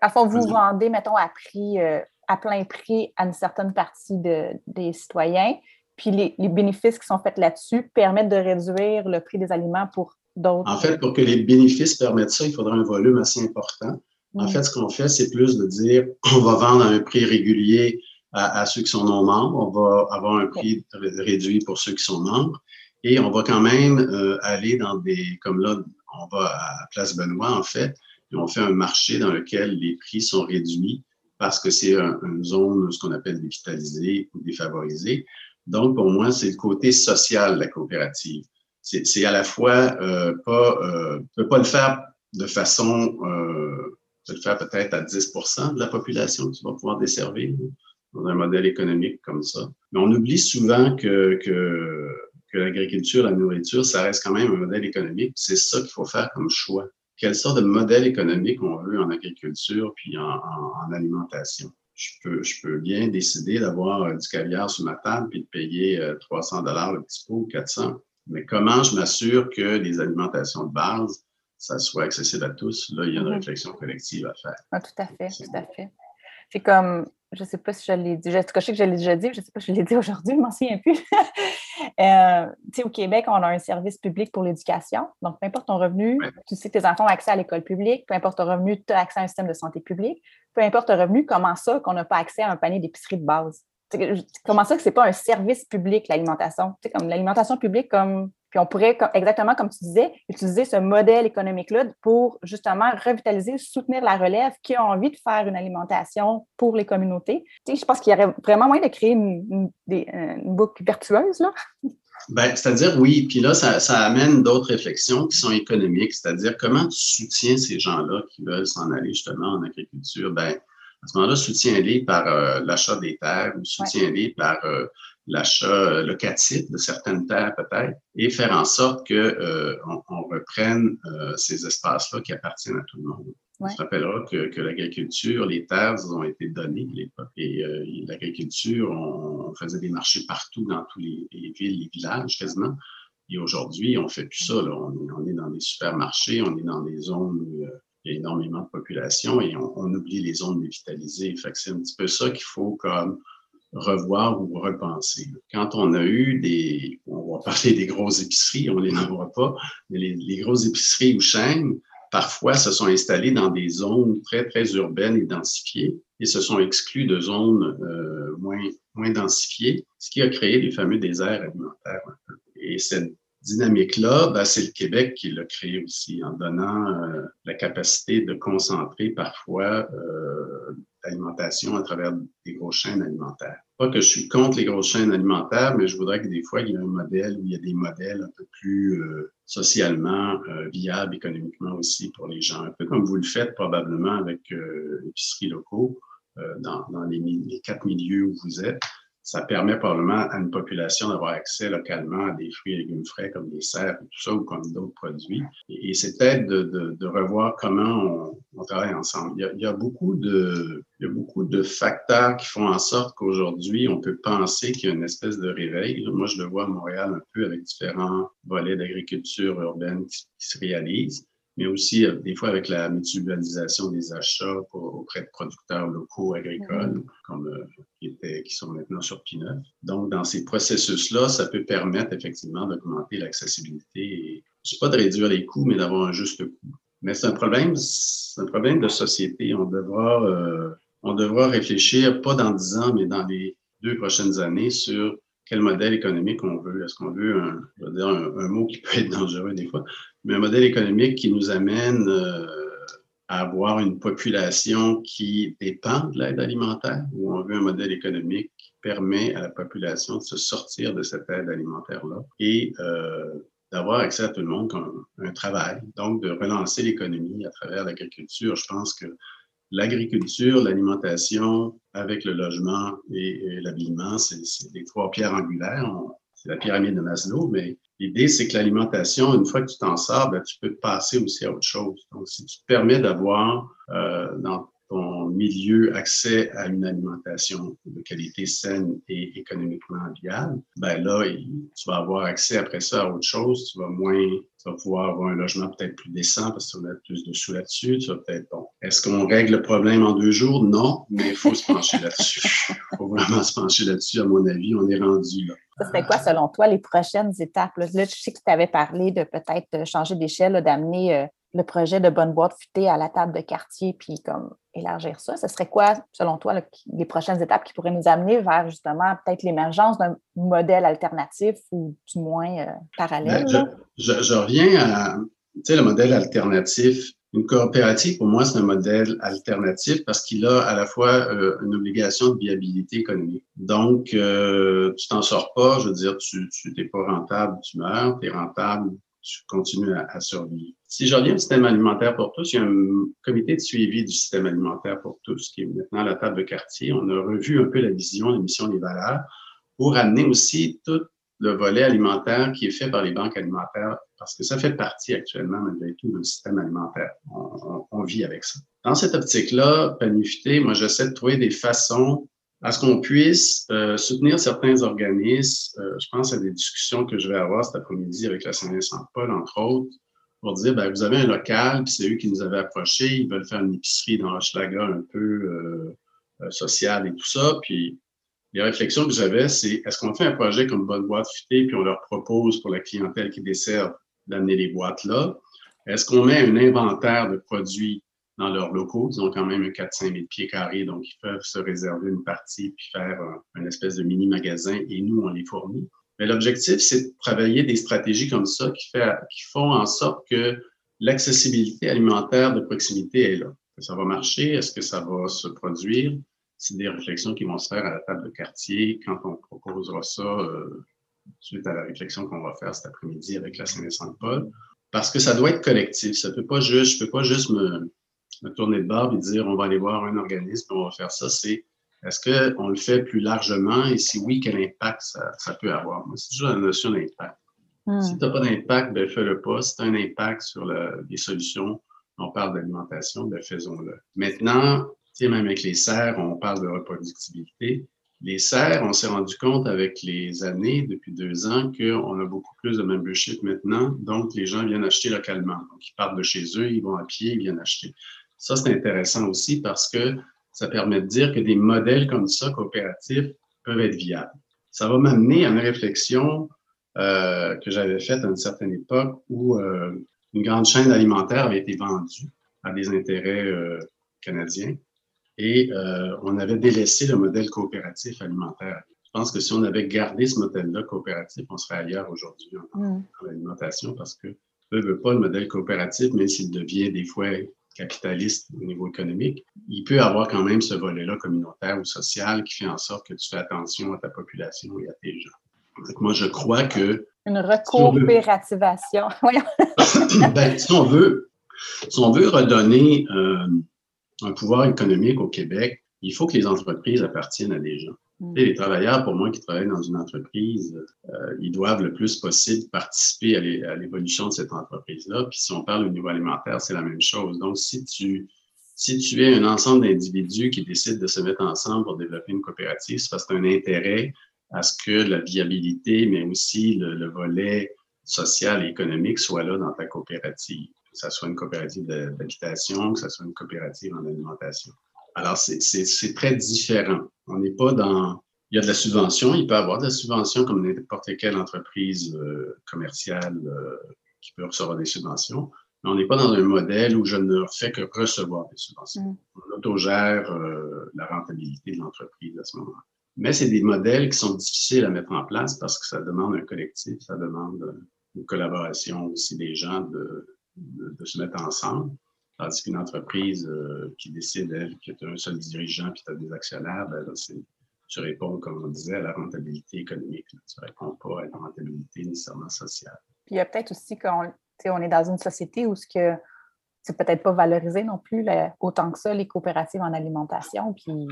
à fond, vous vendez, mettons, à prix euh, à plein prix à une certaine partie de, des citoyens. Puis les, les, bénéfices qui sont faits là-dessus permettent de réduire le prix des aliments pour d'autres. En fait, pour que les bénéfices permettent ça, il faudra un volume assez important. En mm. fait, ce qu'on fait, c'est plus de dire on va vendre à un prix régulier à, à, ceux qui sont non membres, on va avoir un prix réduit pour ceux qui sont membres, et on va quand même euh, aller dans des, comme là, on va à Place Benoît, en fait, et on fait un marché dans lequel les prix sont réduits parce que c'est une zone, ce qu'on appelle dévitalisée ou défavorisée. Donc, pour moi, c'est le côté social de la coopérative. C'est à la fois euh, pas, euh, peut pas le faire de façon, euh, peut le faire peut-être à 10% de la population que tu vas pouvoir desservir dans un modèle économique comme ça. Mais on oublie souvent que, que l'agriculture, la nourriture, ça reste quand même un modèle économique. C'est ça qu'il faut faire comme choix quelle sorte de modèle économique on veut en agriculture puis en, alimentation. Je peux, je peux bien décider d'avoir euh, du caviar sur ma table puis de payer 300 euh, dollars le petit pot ou 400. Mais comment je m'assure que les alimentations de base, ça soit accessible à tous? Là, il y a une mm-hmm. réflexion collective à faire. Ah, tout à fait, tout à fait. C'est comme, je ne sais pas si je l'ai dit, je, je sais que je l'ai déjà dit, je ne sais pas si je l'ai dit aujourd'hui, je ne m'en souviens plus. Euh, au Québec, on a un service public pour l'éducation. Donc, peu importe ton revenu, tu sais que tes enfants ont accès à l'école publique, peu importe ton revenu, tu as accès à un système de santé publique. Peu importe ton revenu, comment ça qu'on n'a pas accès à un panier d'épicerie de base? Comment ça que ce n'est pas un service public, l'alimentation? Comme l'alimentation publique, comme puis on pourrait, exactement comme tu disais, utiliser ce modèle économique-là pour justement revitaliser, soutenir la relève qui a envie de faire une alimentation pour les communautés. Tu sais, je pense qu'il y aurait vraiment moyen de créer une, boucle vertueuse. Là. Ben, c'est-à-dire, oui, puis là, ça, ça amène d'autres réflexions qui sont économiques, c'est-à-dire comment tu soutiens ces gens-là qui veulent s'en aller justement en agriculture? Ben, à ce moment-là, soutiens-les par euh, l'achat des terres ou soutiens-les par euh, l'achat locatif de certaines terres peut-être, et faire en sorte que euh, on, reprenne euh, ces espaces-là qui appartiennent à tout le monde. On se rappellera que, que l'agriculture, les terres ont été données à l'époque. Et euh, l'agriculture, on, faisait des marchés partout dans tous les, les villes, les villages quasiment. Et aujourd'hui, on fait plus ça. Là. On, est, on, est, dans des supermarchés, on est dans des zones où il y a énormément de population et on, on oublie les zones dévitalisées. Fait que c'est un petit peu ça qu'il faut comme revoir ou repenser. Quand on a eu des, on va parler des grosses épiceries, on les nommera pas, mais les, grosses épiceries ou chaînes, parfois se sont installées dans des zones très, très urbaines et densifiées et se sont exclues de zones euh, moins, moins densifiées, ce qui a créé les fameux déserts alimentaires. Et cette dynamique-là, ben, c'est le Québec qui l'a créé aussi en donnant euh, la capacité de concentrer parfois euh, l'alimentation à travers des grosses chaînes alimentaires. Pas que je suis contre les grosses chaînes alimentaires, mais je voudrais que des fois, il y ait un modèle où il y a des modèles un peu plus euh, socialement euh, viables économiquement aussi pour les gens. Un peu comme vous le faites probablement avec euh, l'épicerie locaux dans, dans les, quatre milieux où vous êtes. Ça permet probablement à une population d'avoir accès localement à des fruits et légumes frais comme des serres et tout ça ou comme d'autres produits. Et, c'est peut-être de, revoir comment on, travaille ensemble. Il y, a, beaucoup de, facteurs qui font en sorte qu'aujourd'hui, on peut penser qu'il y a une espèce de réveil. Moi, je le vois à Montréal un peu avec différents volets d'agriculture urbaine qui se réalisent mais aussi euh, des fois avec la mutualisation des achats auprès de producteurs locaux agricoles, mm-hmm. comme euh, qui, étaient, qui sont maintenant sur P9. Donc, dans ces processus-là, ça peut permettre effectivement d'augmenter l'accessibilité et, je pas de réduire les coûts, mais d'avoir un juste coût. Mais c'est un problème, c'est un problème de société. On devra, euh, on devra réfléchir, pas dans dix ans, mais dans les deux prochaines années, sur quel modèle économique on veut. Est-ce qu'on veut un, je dire un, mot qui peut être dangereux des fois, mais un modèle économique qui nous amène euh, à avoir une population qui dépend de l'aide alimentaire ou on veut un modèle économique qui permet à la population de se sortir de cette aide alimentaire-là et euh, d'avoir accès à tout le monde comme un travail, donc de relancer l'économie à travers l'agriculture. Je pense que l'agriculture, l'alimentation avec le logement et, l'habillement, c'est les trois pierres angulaires. C'est la pyramide de Maslow, mais l'idée, c'est que l'alimentation, une fois que tu t'en sors, ben, tu peux passer aussi à autre chose. Donc, si tu te permets d'avoir euh, dans ton milieu accès à une alimentation de qualité saine et économiquement viable, ben là, tu vas avoir accès après ça à autre chose. Tu vas moins, tu vas pouvoir avoir un logement peut-être plus décent parce que tu vas mettre plus de sous là-dessus. Tu vas peut-être, bon, est-ce qu'on règle le problème en deux jours? Non, mais il faut se pencher là-dessus. Il faut vraiment se pencher là-dessus. À mon avis, on est rendu là. Ça serait quoi, selon toi, les prochaines étapes? Là, je sais que tu avais parlé de peut-être changer d'échelle, d'amener euh, le projet de bonne boîte futée à la table de quartier, puis comme élargir ça. Ce serait quoi, selon toi, les prochaines étapes qui pourraient nous amener vers justement peut-être l'émergence d'un modèle alternatif ou du moins euh, parallèle? Ben, je, reviens à le modèle alternatif. Une coopérative, pour moi, c'est un modèle alternatif parce qu'il a à la fois euh, une obligation de viabilité économique. Donc, euh, tu t'en sors pas, je veux dire, tu n'es pas rentable, tu meurs, tu es rentable, tu continues à, à, survivre. Si je reviens au système alimentaire pour tous, il y a un comité de suivi du système alimentaire pour tous qui est maintenant à la table de quartier. On a revu un peu la vision, la mission, les valeurs pour amener aussi tout le volet alimentaire qui est fait par les banques alimentaires parce que ça fait partie actuellement, malgré tout, du système alimentaire. On, on, vit avec ça. Dans cette optique-là, Panifité, moi, j'essaie de trouver des façons à ce qu'on puisse euh, soutenir certains organismes. Euh, je pense à des discussions que je vais avoir cet après-midi avec la Saint-Vincent-Paul, entre autres, pour dire, ben, vous avez un local, puis c'est eux qui nous avaient approchés, ils veulent faire une épicerie dans Hochelaga un peu euh, euh, sociale et tout ça. Puis les réflexions que j'avais, c'est est-ce qu'on fait un projet comme Bonne Boîte Futée, puis on leur propose pour la clientèle qui dessert d'amener les boîtes là? Est-ce qu'on met un inventaire de produits dans leurs locaux? Ils ont quand même 4-5 000 pieds carrés, donc ils peuvent se réserver une partie puis faire un, espèce de mini-magasin et nous, on les fournit. Mais l'objectif, c'est de travailler des stratégies comme ça qui, font en sorte que l'accessibilité alimentaire de proximité est là. Que ça va marcher? Est-ce que ça va se produire? C'est des réflexions qui vont se faire à la table de quartier quand on proposera ça euh, suite à la réflexion qu'on va faire cet après-midi avec la Saint-Vincent-de-Paul. Parce que ça doit être collectif. Ça peut pas juste, je peux pas juste me, tourner de barbe et dire on va aller voir un organisme, on va faire ça, est-ce qu'on le fait plus largement? Et si oui, quel impact ça, peut avoir? c'est toujours la notion d'impact. Hmm. Si tu n'as pas d'impact, ben fais-le pas. Si tu as un impact sur les solutions, on parle d'alimentation, ben faisons-le. Maintenant, même avec les serres, on parle de reproductibilité. Les serres, on s'est rendu compte avec les années, depuis deux ans, qu'on a beaucoup plus de membership maintenant. Donc, les gens viennent acheter localement. Donc, ils partent de chez eux, ils vont à pied, ils viennent acheter. Ça, c'est intéressant aussi parce que ça permet de dire que des modèles comme ça, coopératifs, peuvent être viables. Ça va m'amener à une réflexion euh, que j'avais faite à une certaine époque où euh, une grande chaîne alimentaire avait été vendue à des intérêts euh, canadiens et on avait délaissé le modèle coopératif alimentaire. Je pense que si on avait gardé ce modèle-là coopératif, on serait ailleurs aujourd'hui en, mm. en, alimentation parce que ne veut pas le modèle coopératif, même s'il devient des fois capitaliste au niveau économique, il peut avoir quand même ce volet-là communautaire ou social qui fait en sorte que tu fais attention à ta population et à tes gens. Donc, moi, je crois que... Une recoopérativation. ben, si, on veut, si on veut redonner euh, un pouvoir économique au Québec, il faut que les entreprises appartiennent à des gens. Mm. les travailleurs, pour moi, qui travaillent dans une entreprise, euh, ils doivent le plus possible participer à l'évolution de cette entreprise-là. Puis si on parle au niveau alimentaire, c'est la même chose. Donc, si tu, si tu es un ensemble d'individus qui décident de se mettre ensemble pour développer une coopérative, c'est parce que tu as un intérêt à ce que la viabilité, mais aussi le, volet social et économique soit là dans ta coopérative, que ce soit une coopérative d'habitation, que ce soit une coopérative en alimentation. Alors, c'est très différent. On n'est pas dans... Il y a de la subvention, il peut y avoir de la subvention comme n'importe quelle entreprise euh, commerciale euh, qui peut recevoir des subventions, mais on n'est pas dans un modèle où je ne fais que recevoir des subventions. Mm. On autogère euh, la rentabilité de l'entreprise à ce moment-là. Mais c'est des modèles qui sont difficiles à mettre en place parce que ça demande un collectif, ça demande une collaboration aussi des gens de, de se mettre ensemble. Tandis qu'une entreprise euh, qui décide, elle, que tu as un seul dirigeant puis tu as des actionnaires, ben là, tu réponds, comme on disait, à la rentabilité économique. Tu ne réponds pas à la rentabilité nécessairement sociale. Puis il y a peut-être aussi qu'on on est dans une société où ce que c'est peut-être pas valorisé non plus autant que ça, les coopératives en alimentation. Puis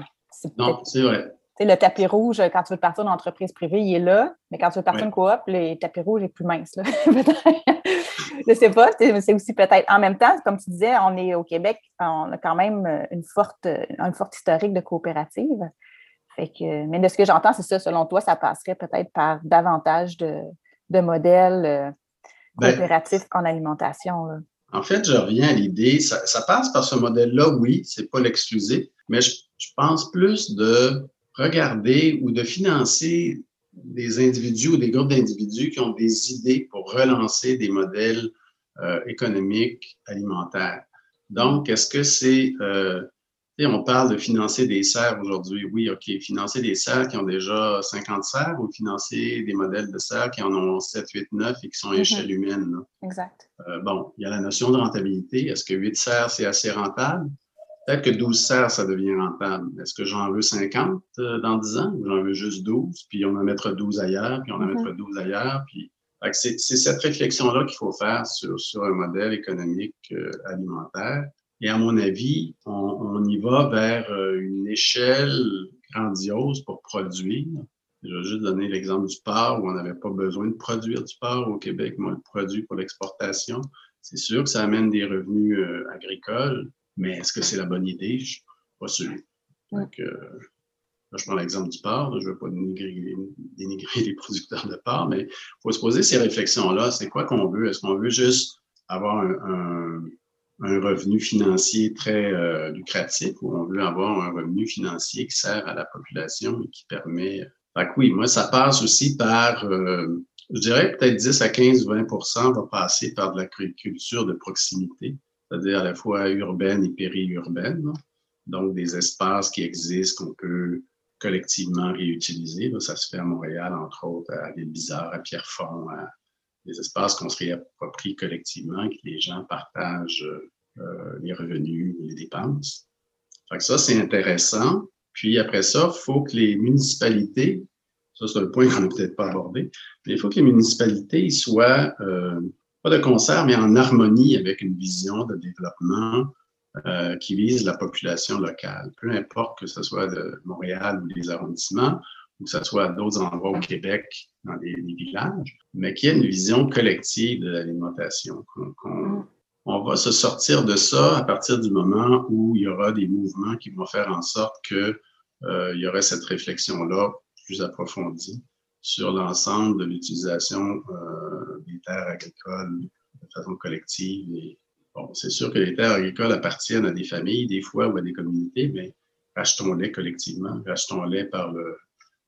non, c'est vrai. le tapis rouge, quand tu veux partir d'une entreprise privée, il est là, mais quand tu veux partir d'une coop, le tapis rouge est plus mince. Là. je sais pas, c'est aussi peut-être en même temps, comme tu disais, on est au Québec, on a quand même euh, une forte, euh, une forte historique de coopérative. Fait que, mais de ce que j'entends, c'est ça, selon toi, ça passerait peut-être par davantage de, modèles euh, ben, coopératifs en alimentation. En fait, je reviens à l'idée, ça, passe par ce modèle-là, oui, c'est pas l'exclusif, mais je pense plus de regarder ou de financer des individus ou des groupes d'individus qui ont des idées pour relancer des modèles euh, économiques alimentaires. Donc, est-ce que c'est, euh, on parle de financer des serres aujourd'hui, oui, OK, financer des serres qui ont déjà 50 serres ou financer des modèles de serres qui en ont 7, 8, 9 et qui sont à mm-hmm. échelle humaine. Exact. Euh, bon, il y a la notion de rentabilité. Est-ce que 8 serres, c'est assez rentable? Peut-être que 12 serres, ça devient rentable. Est-ce que j'en veux 50 euh, dans 10 ans ou j'en veux juste 12, puis on en mettra 12 ailleurs, puis on en mettra 12 ailleurs, puis c'est cette réflexion-là qu'il faut faire sur, sur, un modèle économique euh, alimentaire. Et à mon avis, on, on y va vers euh, une échelle grandiose pour produire. Je vais juste donner l'exemple du porc où on n'avait pas besoin de produire du porc au Québec, mais on le produit pour l'exportation. C'est sûr que ça amène des revenus agricoles, mais est-ce que c'est la bonne idée? Je ne suis pas sûr. Donc, euh, là, je prends l'exemple du porc. je ne veux pas dénigrer, les producteurs de porc, mais il faut se poser ces réflexions-là. C'est quoi qu'on veut? Est-ce qu'on veut juste avoir un, revenu financier très euh, lucratif ou on veut avoir un revenu financier qui sert à la population et qui permet. Fait que oui, moi, ça passe aussi par, euh, je dirais peut-être 10 à 15, 20% va passer par de l'agriculture de proximité c'est-à-dire à la fois urbaine et périurbaine. Donc, des espaces qui existent qu'on peut collectivement réutiliser. ça se fait à Montréal, entre autres, à Ville-Bizarre, à Pierrefonds, à des espaces qu'on se réapproprie collectivement, que les gens partagent euh, les revenus les dépenses. Fait ça, c'est intéressant. Puis après ça, il faut que les municipalités, ça c'est un point qu'on n'a peut-être pas abordé, mais il faut que les municipalités soient euh, de concert, mais en harmonie avec une vision de développement euh, qui vise la population locale. Peu importe que ce soit de Montréal ou des arrondissements, ou que ce soit d'autres endroits au Québec, dans des, villages, mais qu'il y ait une vision collective de l'alimentation. On, va se sortir de ça à partir du moment où il y aura des mouvements qui vont faire en sorte qu'il euh, y aurait cette réflexion-là plus approfondie sur l'ensemble de l'utilisation euh, des terres agricoles de façon collective. Et, bon, c'est sûr que les terres agricoles appartiennent à des familles, des fois, ou à des communautés, mais rachetons-les collectivement, rachetons-les par le,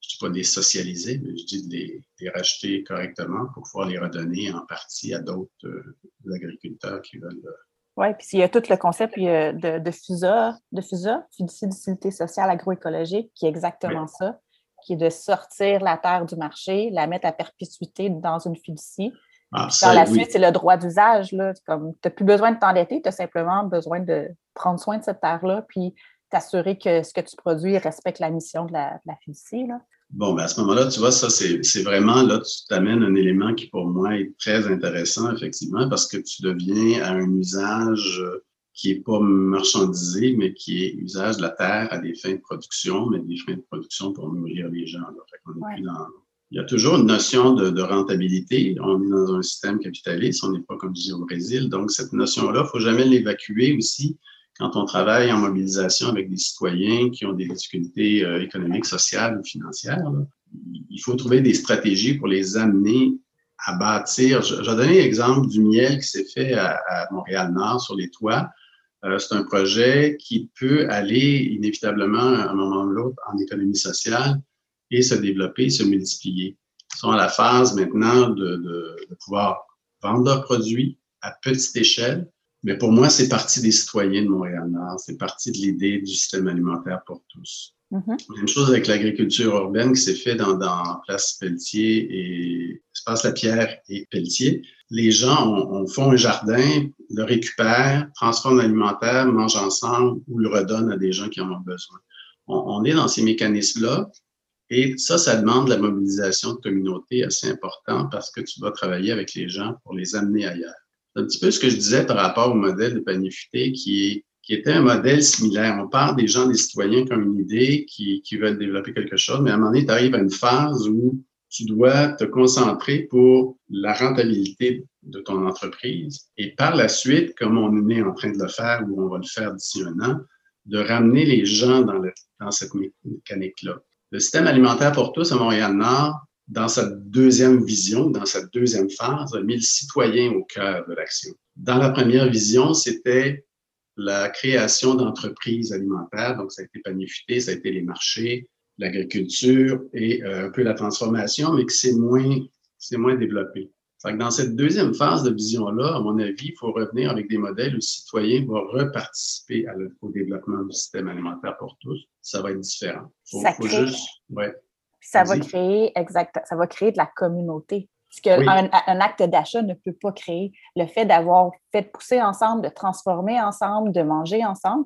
je ne dis pas des socialiser, mais je dis de les, racheter correctement pour pouvoir les redonner en partie à d'autres euh, agriculteurs qui veulent. Euh, oui, puis il y a tout le concept de, de FUSA, de FUSA, fiducie d'utilité sociale agroécologique, qui est exactement ça qui est de sortir la terre du marché, la mettre à perpétuité dans une fiducie. Ah, par la suite, c'est le droit d'usage. Tu n'as plus besoin de t'endetter, tu as simplement besoin de prendre soin de cette terre-là, puis t'assurer que ce que tu produis respecte la mission de la, de fiducie. Là. Bon, ben à ce moment-là, tu vois, ça, c'est vraiment, là, tu t'amènes un élément qui, pour moi, est très intéressant, effectivement, parce que tu deviens à un usage qui n'est pas marchandisé, mais qui est usage de la terre à des fins de production, mais des fins de production pour nourrir les gens. Il y a toujours une notion de, rentabilité. On est dans un système capitaliste, on n'est pas comme je dis au Brésil. Donc, cette notion-là, il ne faut jamais l'évacuer aussi quand on travaille en mobilisation avec des citoyens qui ont des difficultés euh, économiques, sociales ou financières. Il faut trouver des stratégies pour les amener à bâtir. Je, vais donner l'exemple du miel qui s'est fait à, Montréal-Nord sur les toits. Euh, c'est un projet qui peut aller inévitablement à un moment ou l'autre en économie sociale et se développer, se multiplier. Ils sont à la phase maintenant de, de, de pouvoir vendre leurs produits à petite échelle. Mais pour moi, c'est parti des citoyens de Montréal-Nord. C'est parti de l'idée du système alimentaire pour tous. Mm-hmm. Même chose avec l'agriculture urbaine qui s'est fait dans, Place Pelletier et Espace La Pierre et Pelletier. Les gens ont, font un jardin, le récupèrent, transforment l'alimentaire, mangent ensemble ou le redonnent à des gens qui en ont besoin. On, on est dans ces mécanismes-là et ça, ça demande la mobilisation de communauté assez importante parce que tu dois travailler avec les gens pour les amener ailleurs. C'est un petit peu ce que je disais par rapport au modèle de Panifuté qui, est, qui était un modèle similaire. On parle des gens, des citoyens comme une idée qui, qui veulent développer quelque chose, mais à un moment donné, tu arrives à une phase où tu dois te concentrer pour la rentabilité de ton entreprise. Et par la suite, comme on est en train de le faire ou on va le faire d'ici un an, de ramener les gens dans, dans cette mécanique-là. Le système alimentaire pour tous à Montréal-Nord, dans sa deuxième vision, dans sa deuxième phase, a mis le citoyen au cœur de l'action. Dans la première vision, c'était la création d'entreprises alimentaires. Donc, ça a été panifié, ça a été les marchés, l'agriculture et euh, un peu la transformation, mais que c'est moins, c'est moins développé dans cette deuxième phase de vision-là, à mon avis, il faut revenir avec des modèles où le citoyen va reparticiper au développement du système alimentaire pour tous. Ça va être différent. ça Ça va créer, exact, ça va créer de la communauté. Ce qu'un un acte d'achat ne peut pas créer. Le fait d'avoir fait pousser ensemble, de transformer ensemble, de manger ensemble.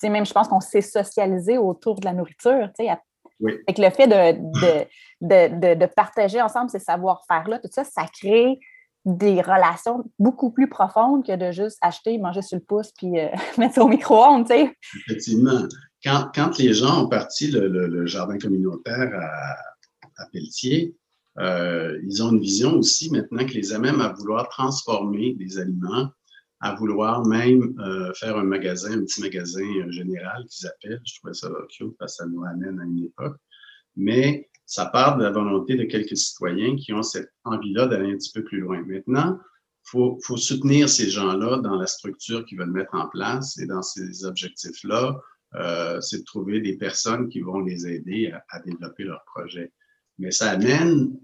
Puis, même, je pense qu'on s'est socialisé autour de la nourriture. Tu sais, le fait de, de, partager ensemble ces savoir-faire-là, tout ça, ça crée des relations beaucoup plus profondes que de juste acheter, manger sur le pouce puis euh, mettre ça au micro-ondes, Effectivement. Quand, les gens ont parti le, jardin communautaire à, à Pelletier, euh, ils ont une vision aussi maintenant qui les amène à vouloir transformer des aliments à vouloir même euh, faire un magasin, un petit magasin euh, général qu'ils appellent. Je trouvais ça cute parce que ça nous amène à une époque. Mais ça part de la volonté de quelques citoyens qui ont cette envie-là d'aller un petit peu plus loin. Maintenant, il faut, soutenir ces gens-là dans la structure qu'ils veulent mettre en place et dans ces objectifs-là, c'est de trouver des personnes qui vont les aider à développer leur projet. Mais ça amène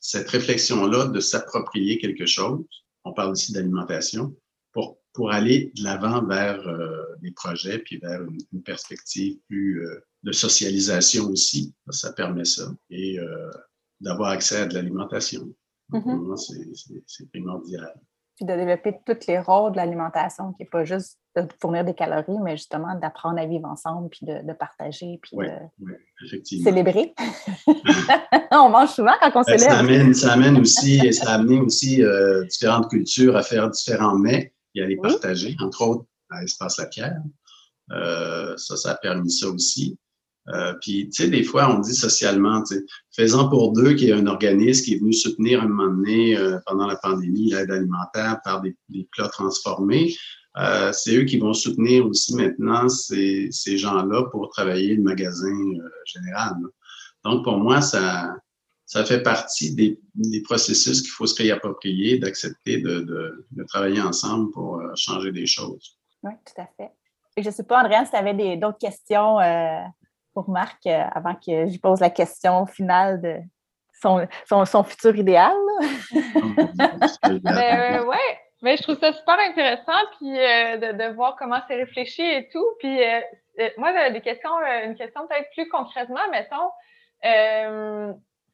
cette réflexion-là de s'approprier quelque chose. On parle ici d'alimentation, pour, pour aller de l'avant vers euh, des projets, puis vers une, perspective plus euh, de socialisation aussi. Ça permet ça. Et euh, d'avoir accès à de l'alimentation. Mm-hmm. C'est primordial. Puis de développer tous les rôles de l'alimentation, qui n'est pas juste de fournir des calories, mais justement d'apprendre à vivre ensemble, puis de, partager, puis de célébrer. on mange souvent quand on ben, célèbre. Ça amène, ça amène aussi, ça a amené aussi différentes cultures à faire différents mets et à les partager, entre autres à Espace La Pierre. Euh, ça, ça a permis ça aussi. Euh, puis, tu sais, des fois, on dit socialement, faisant pour deux, qui est un organisme qui est venu soutenir à un moment donné, euh, pendant la pandémie, l'aide alimentaire par des, des plats transformés. Euh, c'est eux qui vont soutenir aussi maintenant ces, ces gens-là pour travailler le magasin général. Donc, pour moi, ça, ça fait partie des, processus qu'il faut se réapproprier, d'accepter de, travailler ensemble pour changer des choses. Oui, tout à fait. je ne sais pas, Andréane, si tu avais d'autres questions pour Marc euh, avant que je pose la question finale de son, futur idéal. ben, oui, mais je trouve ça super intéressant puis de, voir comment c'est réfléchi et tout. Puis moi, des questions, une question peut-être plus concrètement, mettons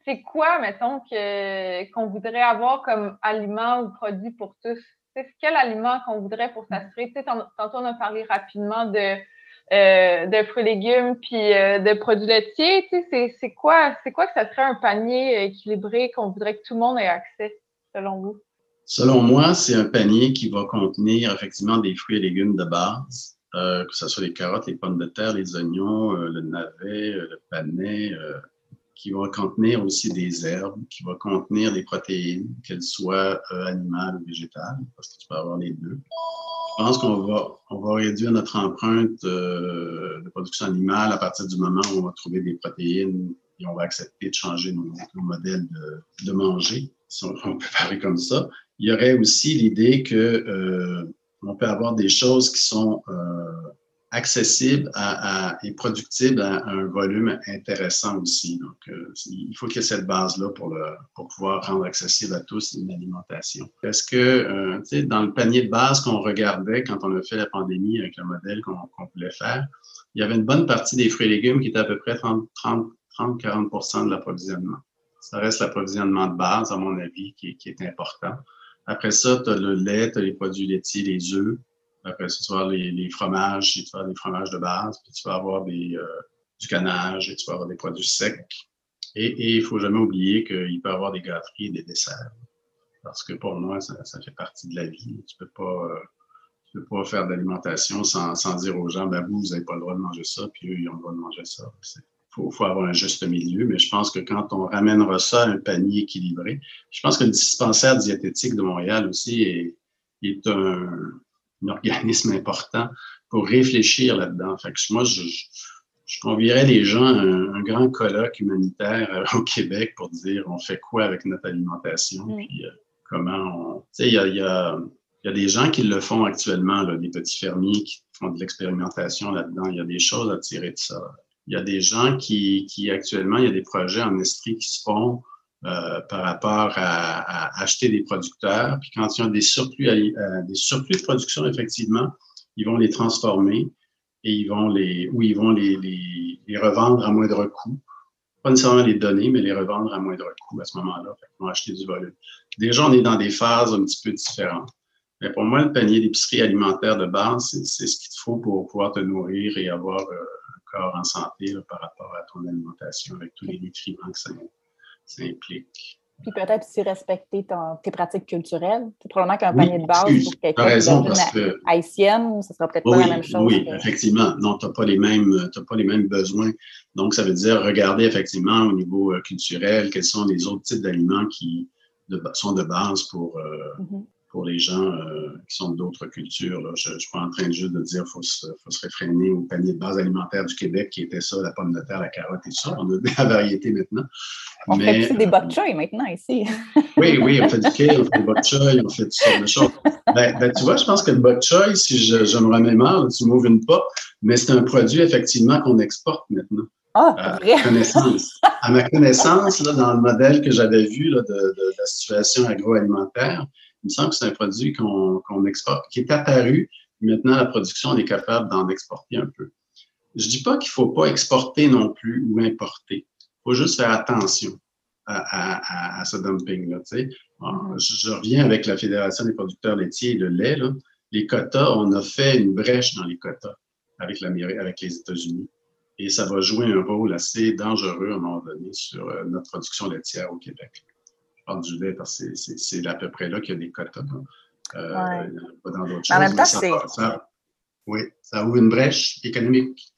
c'est quoi, mettons, que, qu'on voudrait avoir comme aliment ou produit pour tous? C'est quel aliment qu'on voudrait pour s'assurer? Tu tantôt, on a parlé rapidement de, euh, de fruits et légumes puis euh, de produits laitiers. Tu sais, c'est, quoi, quoi que ça serait un panier équilibré qu'on voudrait que tout le monde ait accès, selon vous? Selon moi, c'est un panier qui va contenir effectivement des fruits et légumes de base, euh, que ce soit les carottes, les pommes de terre, les oignons, euh, le navet, euh, le panais, qui va contenir aussi des herbes, qui va contenir des protéines, qu'elles soient animales ou végétales, parce que tu peux avoir les deux. Je pense qu'on va, réduire notre empreinte de production animale à partir du moment où on va trouver des protéines et on va accepter de changer nos, modèles de, manger, si on, peut parler comme ça. Il y aurait aussi l'idée que euh, peut avoir des choses qui sont euh, à, et productibles à un volume intéressant aussi. Donc, euh, il faut qu'il y ait cette base-là pour, le, pour pouvoir rendre accessible à tous une alimentation. Est-ce que, euh, tu sais, dans le panier de base qu'on regardait quand on a fait la pandémie avec le modèle qu'on voulait faire, il y avait une bonne partie des fruits et légumes qui étaient à peu près 30-40% de l'approvisionnement. Ça reste l'approvisionnement de base, à mon avis, qui, qui est important. Après ça, tu as le lait, tu as les produits laitiers, les œufs. Après ça, tu vas avoir les, fromages, tu vas avoir des fromages de base, puis tu vas avoir euh, du canage et tu vas avoir des produits secs. Et il ne faut jamais oublier qu'il peut y avoir des gâteries et des desserts. Parce que pour moi, ça, fait partie de la vie. Tu ne peux, pas, euh, peux pas faire d'alimentation sans, sans dire aux gens, ben vous, vous n'avez pas le droit de manger ça, puis eux, ils ont le droit de manger ça faut, faut avoir un juste milieu, mais je pense que quand on ramènera ça à un panier équilibré, je pense que le dispensaire diététique de Montréal aussi est, est un, organisme important pour réfléchir là-dedans. Fait que moi, je, je convierais les gens à un, grand colloque humanitaire euh, au Québec pour dire on fait quoi avec notre alimentation, puis euh, comment on. Tu sais, il y a, y, a, y a, des gens qui le font actuellement, là, des petits fermiers qui font de l'expérimentation là-dedans. Il y a des choses à tirer de ça. Il y a des gens qui, qui actuellement, il y a des projets en Estrie qui se font euh, par rapport à, acheter des producteurs. Puis quand ils ont des surplus, euh, des surplus de production, effectivement, ils vont les transformer et ils vont les, ou ils vont les, revendre à moindre coût. Pas nécessairement les donner, mais les revendre à moindre coût à ce moment-là. Ils vont acheter du volume. Déjà, on est dans des phases un petit peu différentes. Mais pour moi, le panier d'épicerie alimentaire de base, c'est ce qu'il te faut pour pouvoir te nourrir et avoir euh, corps en santé par rapport à ton alimentation avec tous les nutriments que ça, implique. Puis peut-être aussi respecter tes pratiques culturelles. C'est probablement qu'un panier de base pour quelqu'un que... haïtienne, ce sera peut-être pas la même chose. Oui, effectivement. Non, tu n'as pas, les mêmes, pas les mêmes besoins. Donc, ça veut dire regarder effectivement au niveau euh, culturel quels sont les autres types d'aliments qui sont de base pour, euh, mm-hmm pour les gens euh, qui sont d'autres cultures. Là. Je ne suis pas en train juste de dire qu'il faut, se, faut se réfréner au panier de base alimentaire du Québec qui était ça, la pomme de terre, la carotte et ça. On a de la variété maintenant. On Mais, fait des bok choy maintenant ici. oui, oui, on fait du kale, on fait du bok choy, on fait toutes sortes de choses. Ben, ben, tu vois, je pense que le bok choy, si je, je me remémore, tu m'ouvres une pas, mais c'est un produit effectivement qu'on exporte maintenant. Ah, à, ma connaissance, à ma connaissance là, dans le modèle que j'avais vu là, de, de, la situation agroalimentaire, il me semble que c'est un produit qu'on exporte, qui est apparu. Maintenant, la production, on est capable d'en exporter un peu. Je ne dis pas qu'il ne faut pas exporter non plus ou importer. Il faut juste faire attention à, ce dumping-là. Je, reviens avec la Fédération des producteurs laitiers et de lait. Les quotas, on a fait une brèche dans les quotas avec, avec les États-Unis. Et ça va jouer un rôle assez dangereux à un moment donné sur euh, notre production laitière au Québec du lait parce que c'est à peu près là qu'il y a des quotas. Euh, Pas dans d'autres choses. En même temps, c'est. Oui, ça ouvre une brèche économique.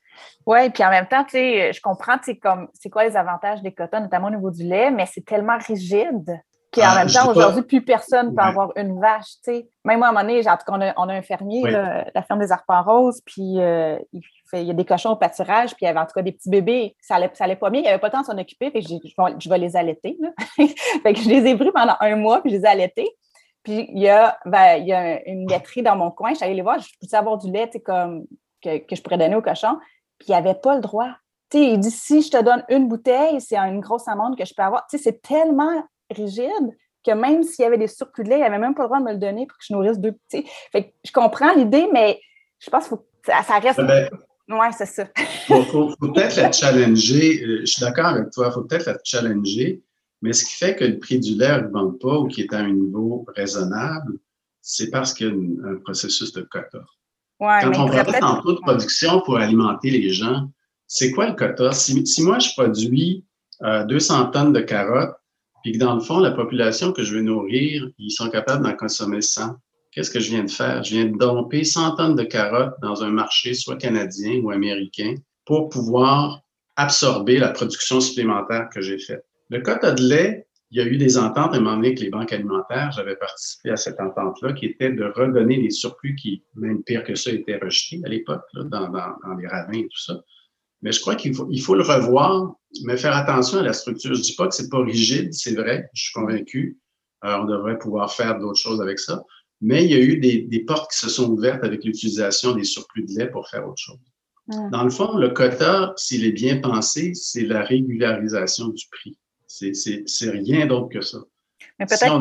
Oui, puis en même temps, tu sais, je comprends, c'est comme, c'est quoi les avantages des quotas, notamment au niveau du lait, mais c'est tellement rigide qu'en ah, même temps, aujourd'hui, plus personne ne peut avoir une vache, tu sais. Même moi, à un moment donné, en tout cas, on a, on a un fermier, la ferme des Arpents Roses, puis euh, il il y a des cochons au pâturage, puis il y avait en tout cas des petits bébés. Ça allait, ça allait pas bien, il n'y avait pas le temps de s'en occuper, fait que je, vais les allaiter. fait que je les ai pris pendant un mois, puis je les ai allaités. Puis il y a, ben, il y a une laiterie dans mon coin, je suis allée les voir, je pouvais avoir du lait comme, que, que, je pourrais donner aux cochons, puis il n'y avait pas le droit. sais, il dit si je te donne une bouteille, c'est une grosse amende que je peux avoir. C'est tellement rigide que même s'il y avait des surplus de lait, il n'avait même pas le droit de me le donner pour que je nourrisse deux petits. Fait que je comprends l'idée, mais je pense qu'il faut ça, ça reste. Oui, c'est ça. Il faut, peut-être la challenger. Euh, je suis d'accord avec toi, il faut peut-être la challenger, mais ce qui fait que le prix du lait ne pas ou qui est à un niveau raisonnable, c'est parce qu'il y a un processus de quota. Quand on parle en taux de production pour alimenter les gens, c'est quoi le quota? Si, moi, je produis 200 euh, tonnes de carottes, puis que dans le fond, la population que je veux nourrir, ils sont capables d'en consommer 100. Qu'est-ce que je viens de faire? Je viens de domper 100 tonnes de carottes dans un marché soit canadien ou américain pour pouvoir absorber la production supplémentaire que j'ai faite. Le quota de lait, il y a eu des ententes à un moment donné avec les banques alimentaires. J'avais participé à cette entente-là qui était de redonner les surplus qui, même pire que ça, étaient rejetés à l'époque, dans, dans, les ravins et tout ça. Mais je crois qu'il faut, il faut le revoir, mais faire attention à la structure. Je dis pas que c'est pas rigide, c'est vrai, je suis convaincu. Euh, on devrait pouvoir faire d'autres choses avec ça. Mais il y a eu des, des portes qui se sont ouvertes avec l'utilisation des surplus de lait pour faire autre chose. Dans le fond, le quota, s'il est bien pensé, c'est la régularisation du prix. C'est rien d'autre que ça. Mais peut-être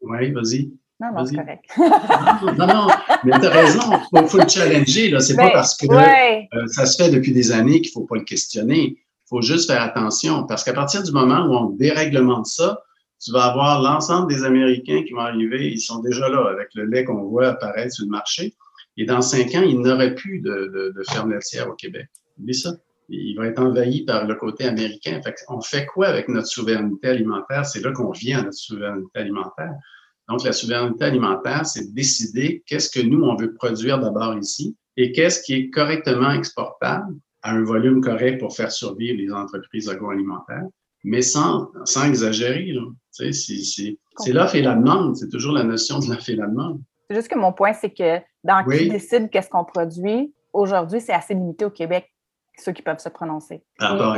Oui, vas-y. Non, non, c'est correct. non, non, mais tu as raison, il faut, le challenger. Ce n'est pas ben, parce que euh, ça se fait depuis des années qu'il ne faut pas le questionner. Il faut juste faire attention parce qu'à partir du moment où on déréglemente ça, tu vas avoir l'ensemble des Américains qui vont arriver, ils sont déjà là avec le lait qu'on voit apparaître sur le marché. Et dans cinq ans, il n'aurait plus de, de, ferme laitière au Québec. Oublie ça. Il va être envahi par le côté américain. Fait on fait quoi avec notre souveraineté alimentaire? C'est là qu'on vient à notre souveraineté alimentaire. Donc, la souveraineté alimentaire, c'est décider qu'est-ce que nous, on veut produire d'abord ici et qu'est-ce qui est correctement exportable à un volume correct pour faire survivre les entreprises agroalimentaires, mais sans, sans exagérer. C'est l'offre et la demande. C'est toujours la notion de l'offre et la demande. C'est juste que mon point, c'est que dans qui décide qu'est-ce qu'on produit, aujourd'hui, c'est assez limité au Québec, ceux qui peuvent se prononcer. Ah,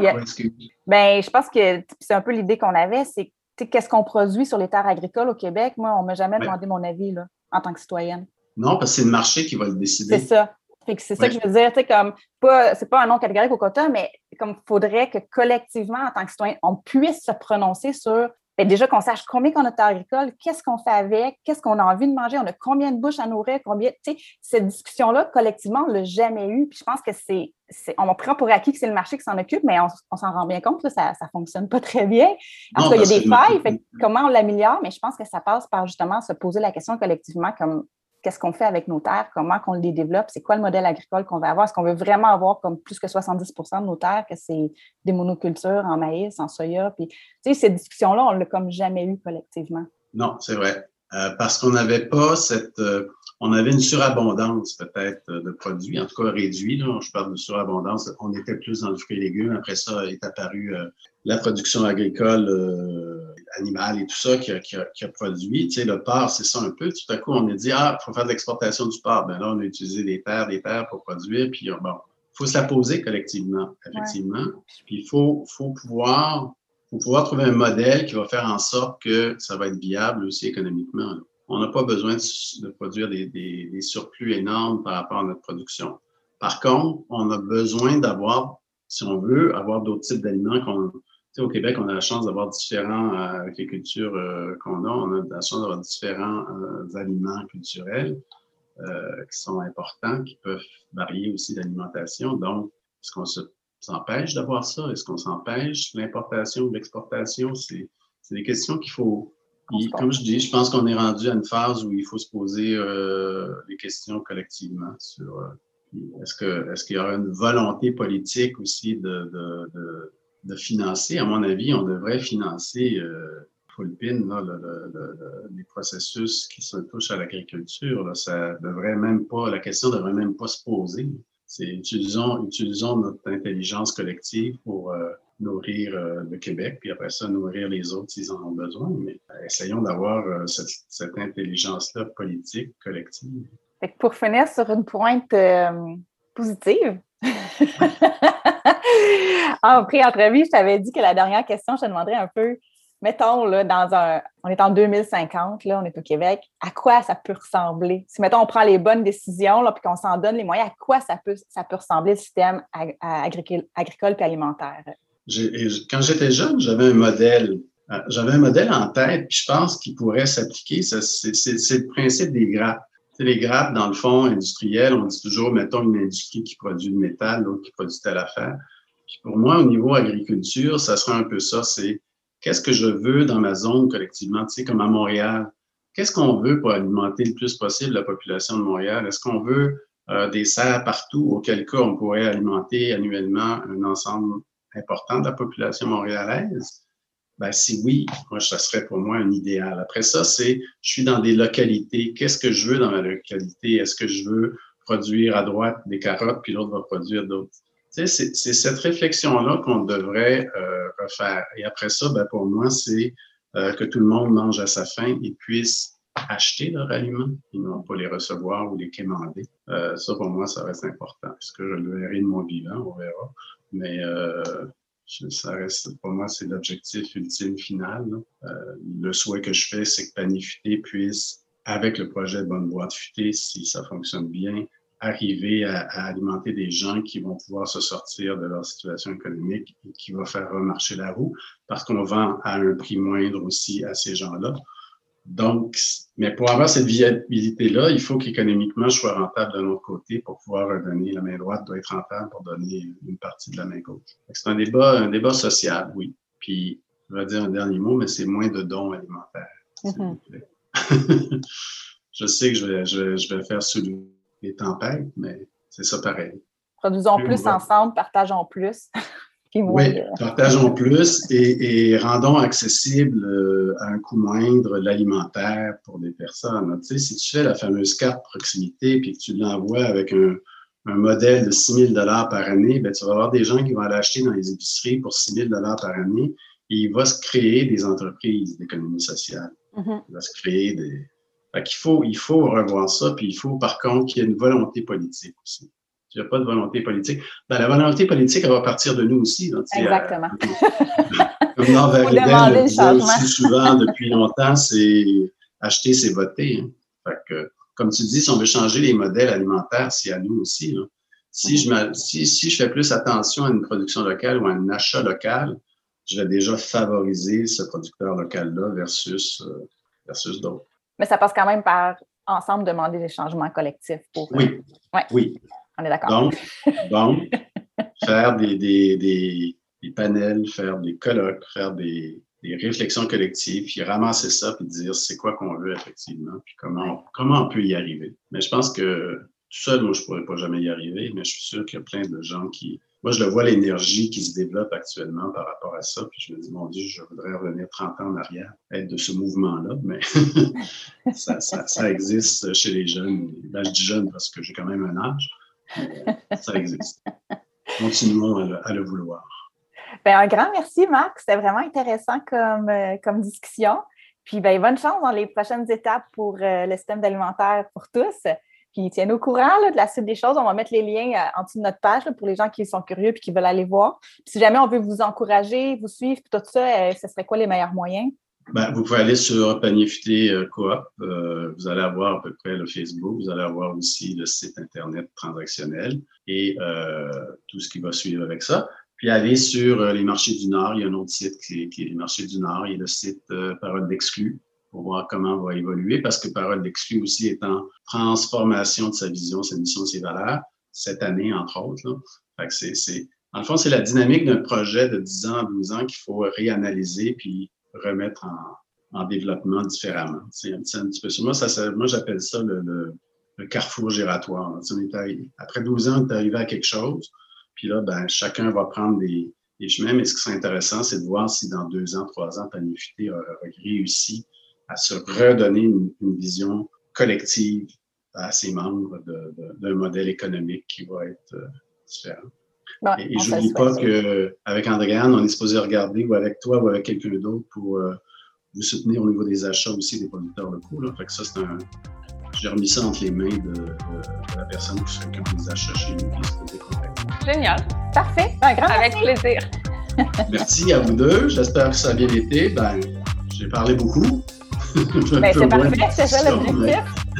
ben, je pense que c'est un peu l'idée qu'on avait, c'est qu'est-ce qu'on produit sur les terres agricoles au Québec? Moi, on ne m'a jamais demandé mon avis là, en tant que citoyenne. Non, parce que c'est le marché qui va le décider. C'est ça. c'est ça que je veux dire, tu comme, pas, c'est pas un nom catégorique au quota, mais comme il faudrait que collectivement, en tant que citoyen, on puisse se prononcer sur ben, déjà qu'on sache combien qu'on a de terre agricole, qu'est-ce qu'on fait avec, qu'est-ce qu'on a envie de manger, on a combien de bouches à nourrir, combien, tu sais, cette discussion-là, collectivement, on ne l'a jamais eue. Puis je pense que c'est, on prend pour acquis que c'est le marché qui s'en occupe, mais on, s'en rend bien compte, ça ne fonctionne pas très bien. En tout cas, il y a des failles, comment on l'améliore, mais je pense que ça passe par justement se poser la question collectivement comme qu'est-ce qu'on fait avec nos terres, comment qu'on les développe, c'est quoi le modèle agricole qu'on va avoir. Est-ce qu'on veut vraiment avoir comme plus que 70% de nos terres, que c'est des monocultures en maïs, en soya? Puis, tu sais, cette discussion-là, on l'a comme jamais eu collectivement. Non, c'est vrai. Euh, parce qu'on n'avait pas cette. Euh, on avait une surabondance peut-être de produits, en tout cas réduit. Là, je parle de surabondance. On était plus dans le fruit et légumes. Après ça est apparu euh, la production agricole animale et tout ça qui a, qui a, produit. Tu sais, le porc, c'est ça un peu. Tout à coup, on a dit, ah, il faut faire de l'exportation du porc. Ben là, on a utilisé des terres, des terres pour produire. Puis, bon, il faut se la poser collectivement, effectivement. Puis, il faut, faut pouvoir faut pouvoir trouver un modèle qui va faire en sorte que ça va être viable aussi économiquement. On n'a pas besoin de, produire des, surplus énormes par rapport à notre production. Par contre, on a besoin d'avoir, si on veut, avoir d'autres types d'aliments qu'on au Québec, on a la chance d'avoir différents, euh, les cultures euh, qu'on a, on a la chance d'avoir différents euh, aliments culturels qui sont importants, qui peuvent varier aussi d'alimentation. Donc, est-ce qu'on s'empêche d'avoir ça? Est-ce qu'on s'empêche? L'importation ou l'exportation? C'est des questions qu'il faut, comme je dis, je pense qu'on est rendu à une phase où il faut se poser les questions collectivement sur est-ce que est-ce qu'il y aura une volonté politique aussi de, de, de de financer, à mon avis, on devrait financer euh, full pin, les processus qui se touchent à l'agriculture. Ça devrait même pas, la question devrait même pas se poser. C'est utilisons, utilisons notre intelligence collective pour euh, nourrir euh, le Québec, puis après ça, nourrir les autres s'ils en ont besoin. Mais euh, essayons d'avoir cette, cette intelligence-là politique collective. pour finir sur une pointe positive, en pré-entrevue, je t'avais dit que la dernière question, je te demanderais un peu, mettons, là, dans un, on est en 2050, là, on est au Québec, à quoi ça peut ressembler? Si, mettons, on prend les bonnes décisions, là, puis qu'on s'en donne les moyens, à quoi ça peut, ça peut ressembler le système agricole, agricole et alimentaire? Quand j'étais jeune, j'avais un modèle. Euh, j'avais un modèle en tête, puis je pense qu'il pourrait s'appliquer. C'est le principe des grappes les grappes, dans le fond, industriel, on dit toujours, mettons, une industrie qui produit du métal, l'autre qui produit telle affaire. Puis pour moi, au niveau agriculture, ça sera un peu ça, c'est qu'est-ce que je veux dans ma zone collectivement, tu sais, comme à Montréal. Qu'est-ce qu'on veut pour alimenter le plus possible la population de Montréal? Est-ce qu'on veut euh, des serres partout, auquel cas on pourrait alimenter annuellement un ensemble important de la population montréalaise? Ben, si oui, moi, ça serait pour moi un idéal. Après ça, c'est, je suis dans des localités. Qu'est-ce que je veux dans ma localité? Est-ce que je veux produire à droite des carottes, puis l'autre va produire d'autres? Sais, c'est cette réflexion-là qu'on devrait euh, refaire. Et après ça, ben, pour moi, c'est euh, que tout le monde mange à sa faim et puisse acheter leurs aliments et non pas les recevoir ou les quémander. Euh, ça, pour moi, ça reste important. Est-ce que je le verrai de mon vivant? On verra. Mais euh, ça reste, pour moi, c'est l'objectif ultime final. Euh, le souhait que je fais, c'est que Panifité puisse, avec le projet Bonne Boîte Futée, si ça fonctionne bien, arriver à, alimenter des gens qui vont pouvoir se sortir de leur situation économique et qui va faire remarcher la roue parce qu'on vend à un prix moindre aussi à ces gens-là. Donc, mais pour avoir cette viabilité-là, il faut qu'économiquement, je sois rentable de l'autre côté pour pouvoir donner. La main droite doit être rentable pour donner une partie de la main gauche. C'est un débat, un débat social, oui. Puis, je vais dire un dernier mot, mais c'est moins de dons alimentaires. Mm-hmm. je sais que je vais, je vais, je vais faire sous les tempêtes, mais c'est ça pareil. Produisons plus ensemble, partageons plus. oui, partageons plus et, rendons accessible euh, à un coût moindre l'alimentaire pour des personnes. Tu sais, si tu fais la fameuse carte proximité puis que tu l'envoies avec un, modèle de 6 000 par année, ben, tu vas avoir des gens qui vont aller acheter dans les épiceries pour 6 000 par année et il va se créer des entreprises d'économie sociale. Mm-hmm. Il va se créer des... Fait qu'il faut, il faut revoir ça, puis il faut par contre qu'il y ait une volonté politique aussi. Il n'y a pas de volonté politique. Ben, la volonté politique, elle va partir de nous aussi. Exactement. comme Nord le dit aussi souvent depuis longtemps, c'est acheter, c'est voter. Hein. Fait que, comme tu dis, si on veut changer les modèles alimentaires, c'est à nous aussi. Si, je si, si je fais plus attention à une production locale ou à un achat local, je vais déjà favoriser ce producteur local-là versus, euh, versus d'autres. Mais ça passe quand même par ensemble demander des changements collectifs pour. Oui. Euh, ouais. Oui. On est d'accord. Donc, donc faire des, des, des, des, panels, faire des colloques, faire des, des réflexions collectives, puis ramasser ça, puis dire c'est quoi qu'on veut effectivement, puis comment, comment on peut y arriver. Mais je pense que tout seul, moi, je ne pourrais pas jamais y arriver, mais je suis sûr qu'il y a plein de gens qui. Moi, je le vois l'énergie qui se développe actuellement par rapport à ça, puis je me dis, mon Dieu, je voudrais revenir 30 ans en arrière, être de ce mouvement-là, mais ça, existe chez les jeunes. Là, je dis jeune parce que j'ai quand même un âge ça existe. Continuons à le, vouloir. Ben, un grand merci, Marc. C'était vraiment intéressant comme, euh, discussion. Puis ben, bonne chance dans les prochaines étapes pour euh, le système alimentaire pour tous. Puis tiens-nous au courant de la suite des choses. On va mettre les liens euh, en dessous de notre page pour les gens qui sont curieux et qui veulent aller voir. Puis si jamais on veut vous encourager, vous suivre, tout ça, ce serait quoi les meilleurs moyens? Ben, vous pouvez aller sur Panier Futé euh, Coop. Euh, vous allez avoir à peu près le Facebook. Vous allez avoir aussi le site Internet transactionnel et euh, tout ce qui va suivre avec ça. Puis aller sur euh, les marchés du Nord. Il y a un autre site qui est, qui est les marchés du Nord. Il y a le site euh, Parole d'exclus pour voir comment on va évoluer parce que Parole d'exclus aussi est en transformation de sa vision, sa mission, ses valeurs cette année, entre autres. Là. C'est, en le fond, c'est la dynamique d'un projet de 10 ans, 12 ans qu'il faut réanalyser puis remettre en, développement différemment. C'est un, petit peu Moi, ça, j'appelle ça le, carrefour giratoire. après 12 ans, on est arrivé à quelque chose, puis là, ben, chacun va prendre des, chemins, mais ce qui est intéressant, c'est de voir si dans deux ans, trois ans, Panifité a, réussi à se redonner une, vision collective à ses membres d'un modèle économique qui va être euh, différent et, je ne dis pas qu'avec Andréane, on est supposé regarder ou avec toi ou avec quelqu'un d'autre pour euh, vous soutenir au niveau des achats aussi des producteurs locaux. Là. Fait que ça, c'est un. J'ai remis ça entre les mains de, la personne qui s'occupe des achats chez nous qui Génial. Parfait. Un grand Avec plaisir. Merci à vous deux. J'espère que ça a bien été. Ben, j'ai parlé beaucoup. Ben, c'est parfait, c'est ça l'objectif.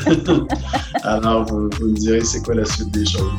Alors, vous, vous me direz c'est quoi la suite des choses?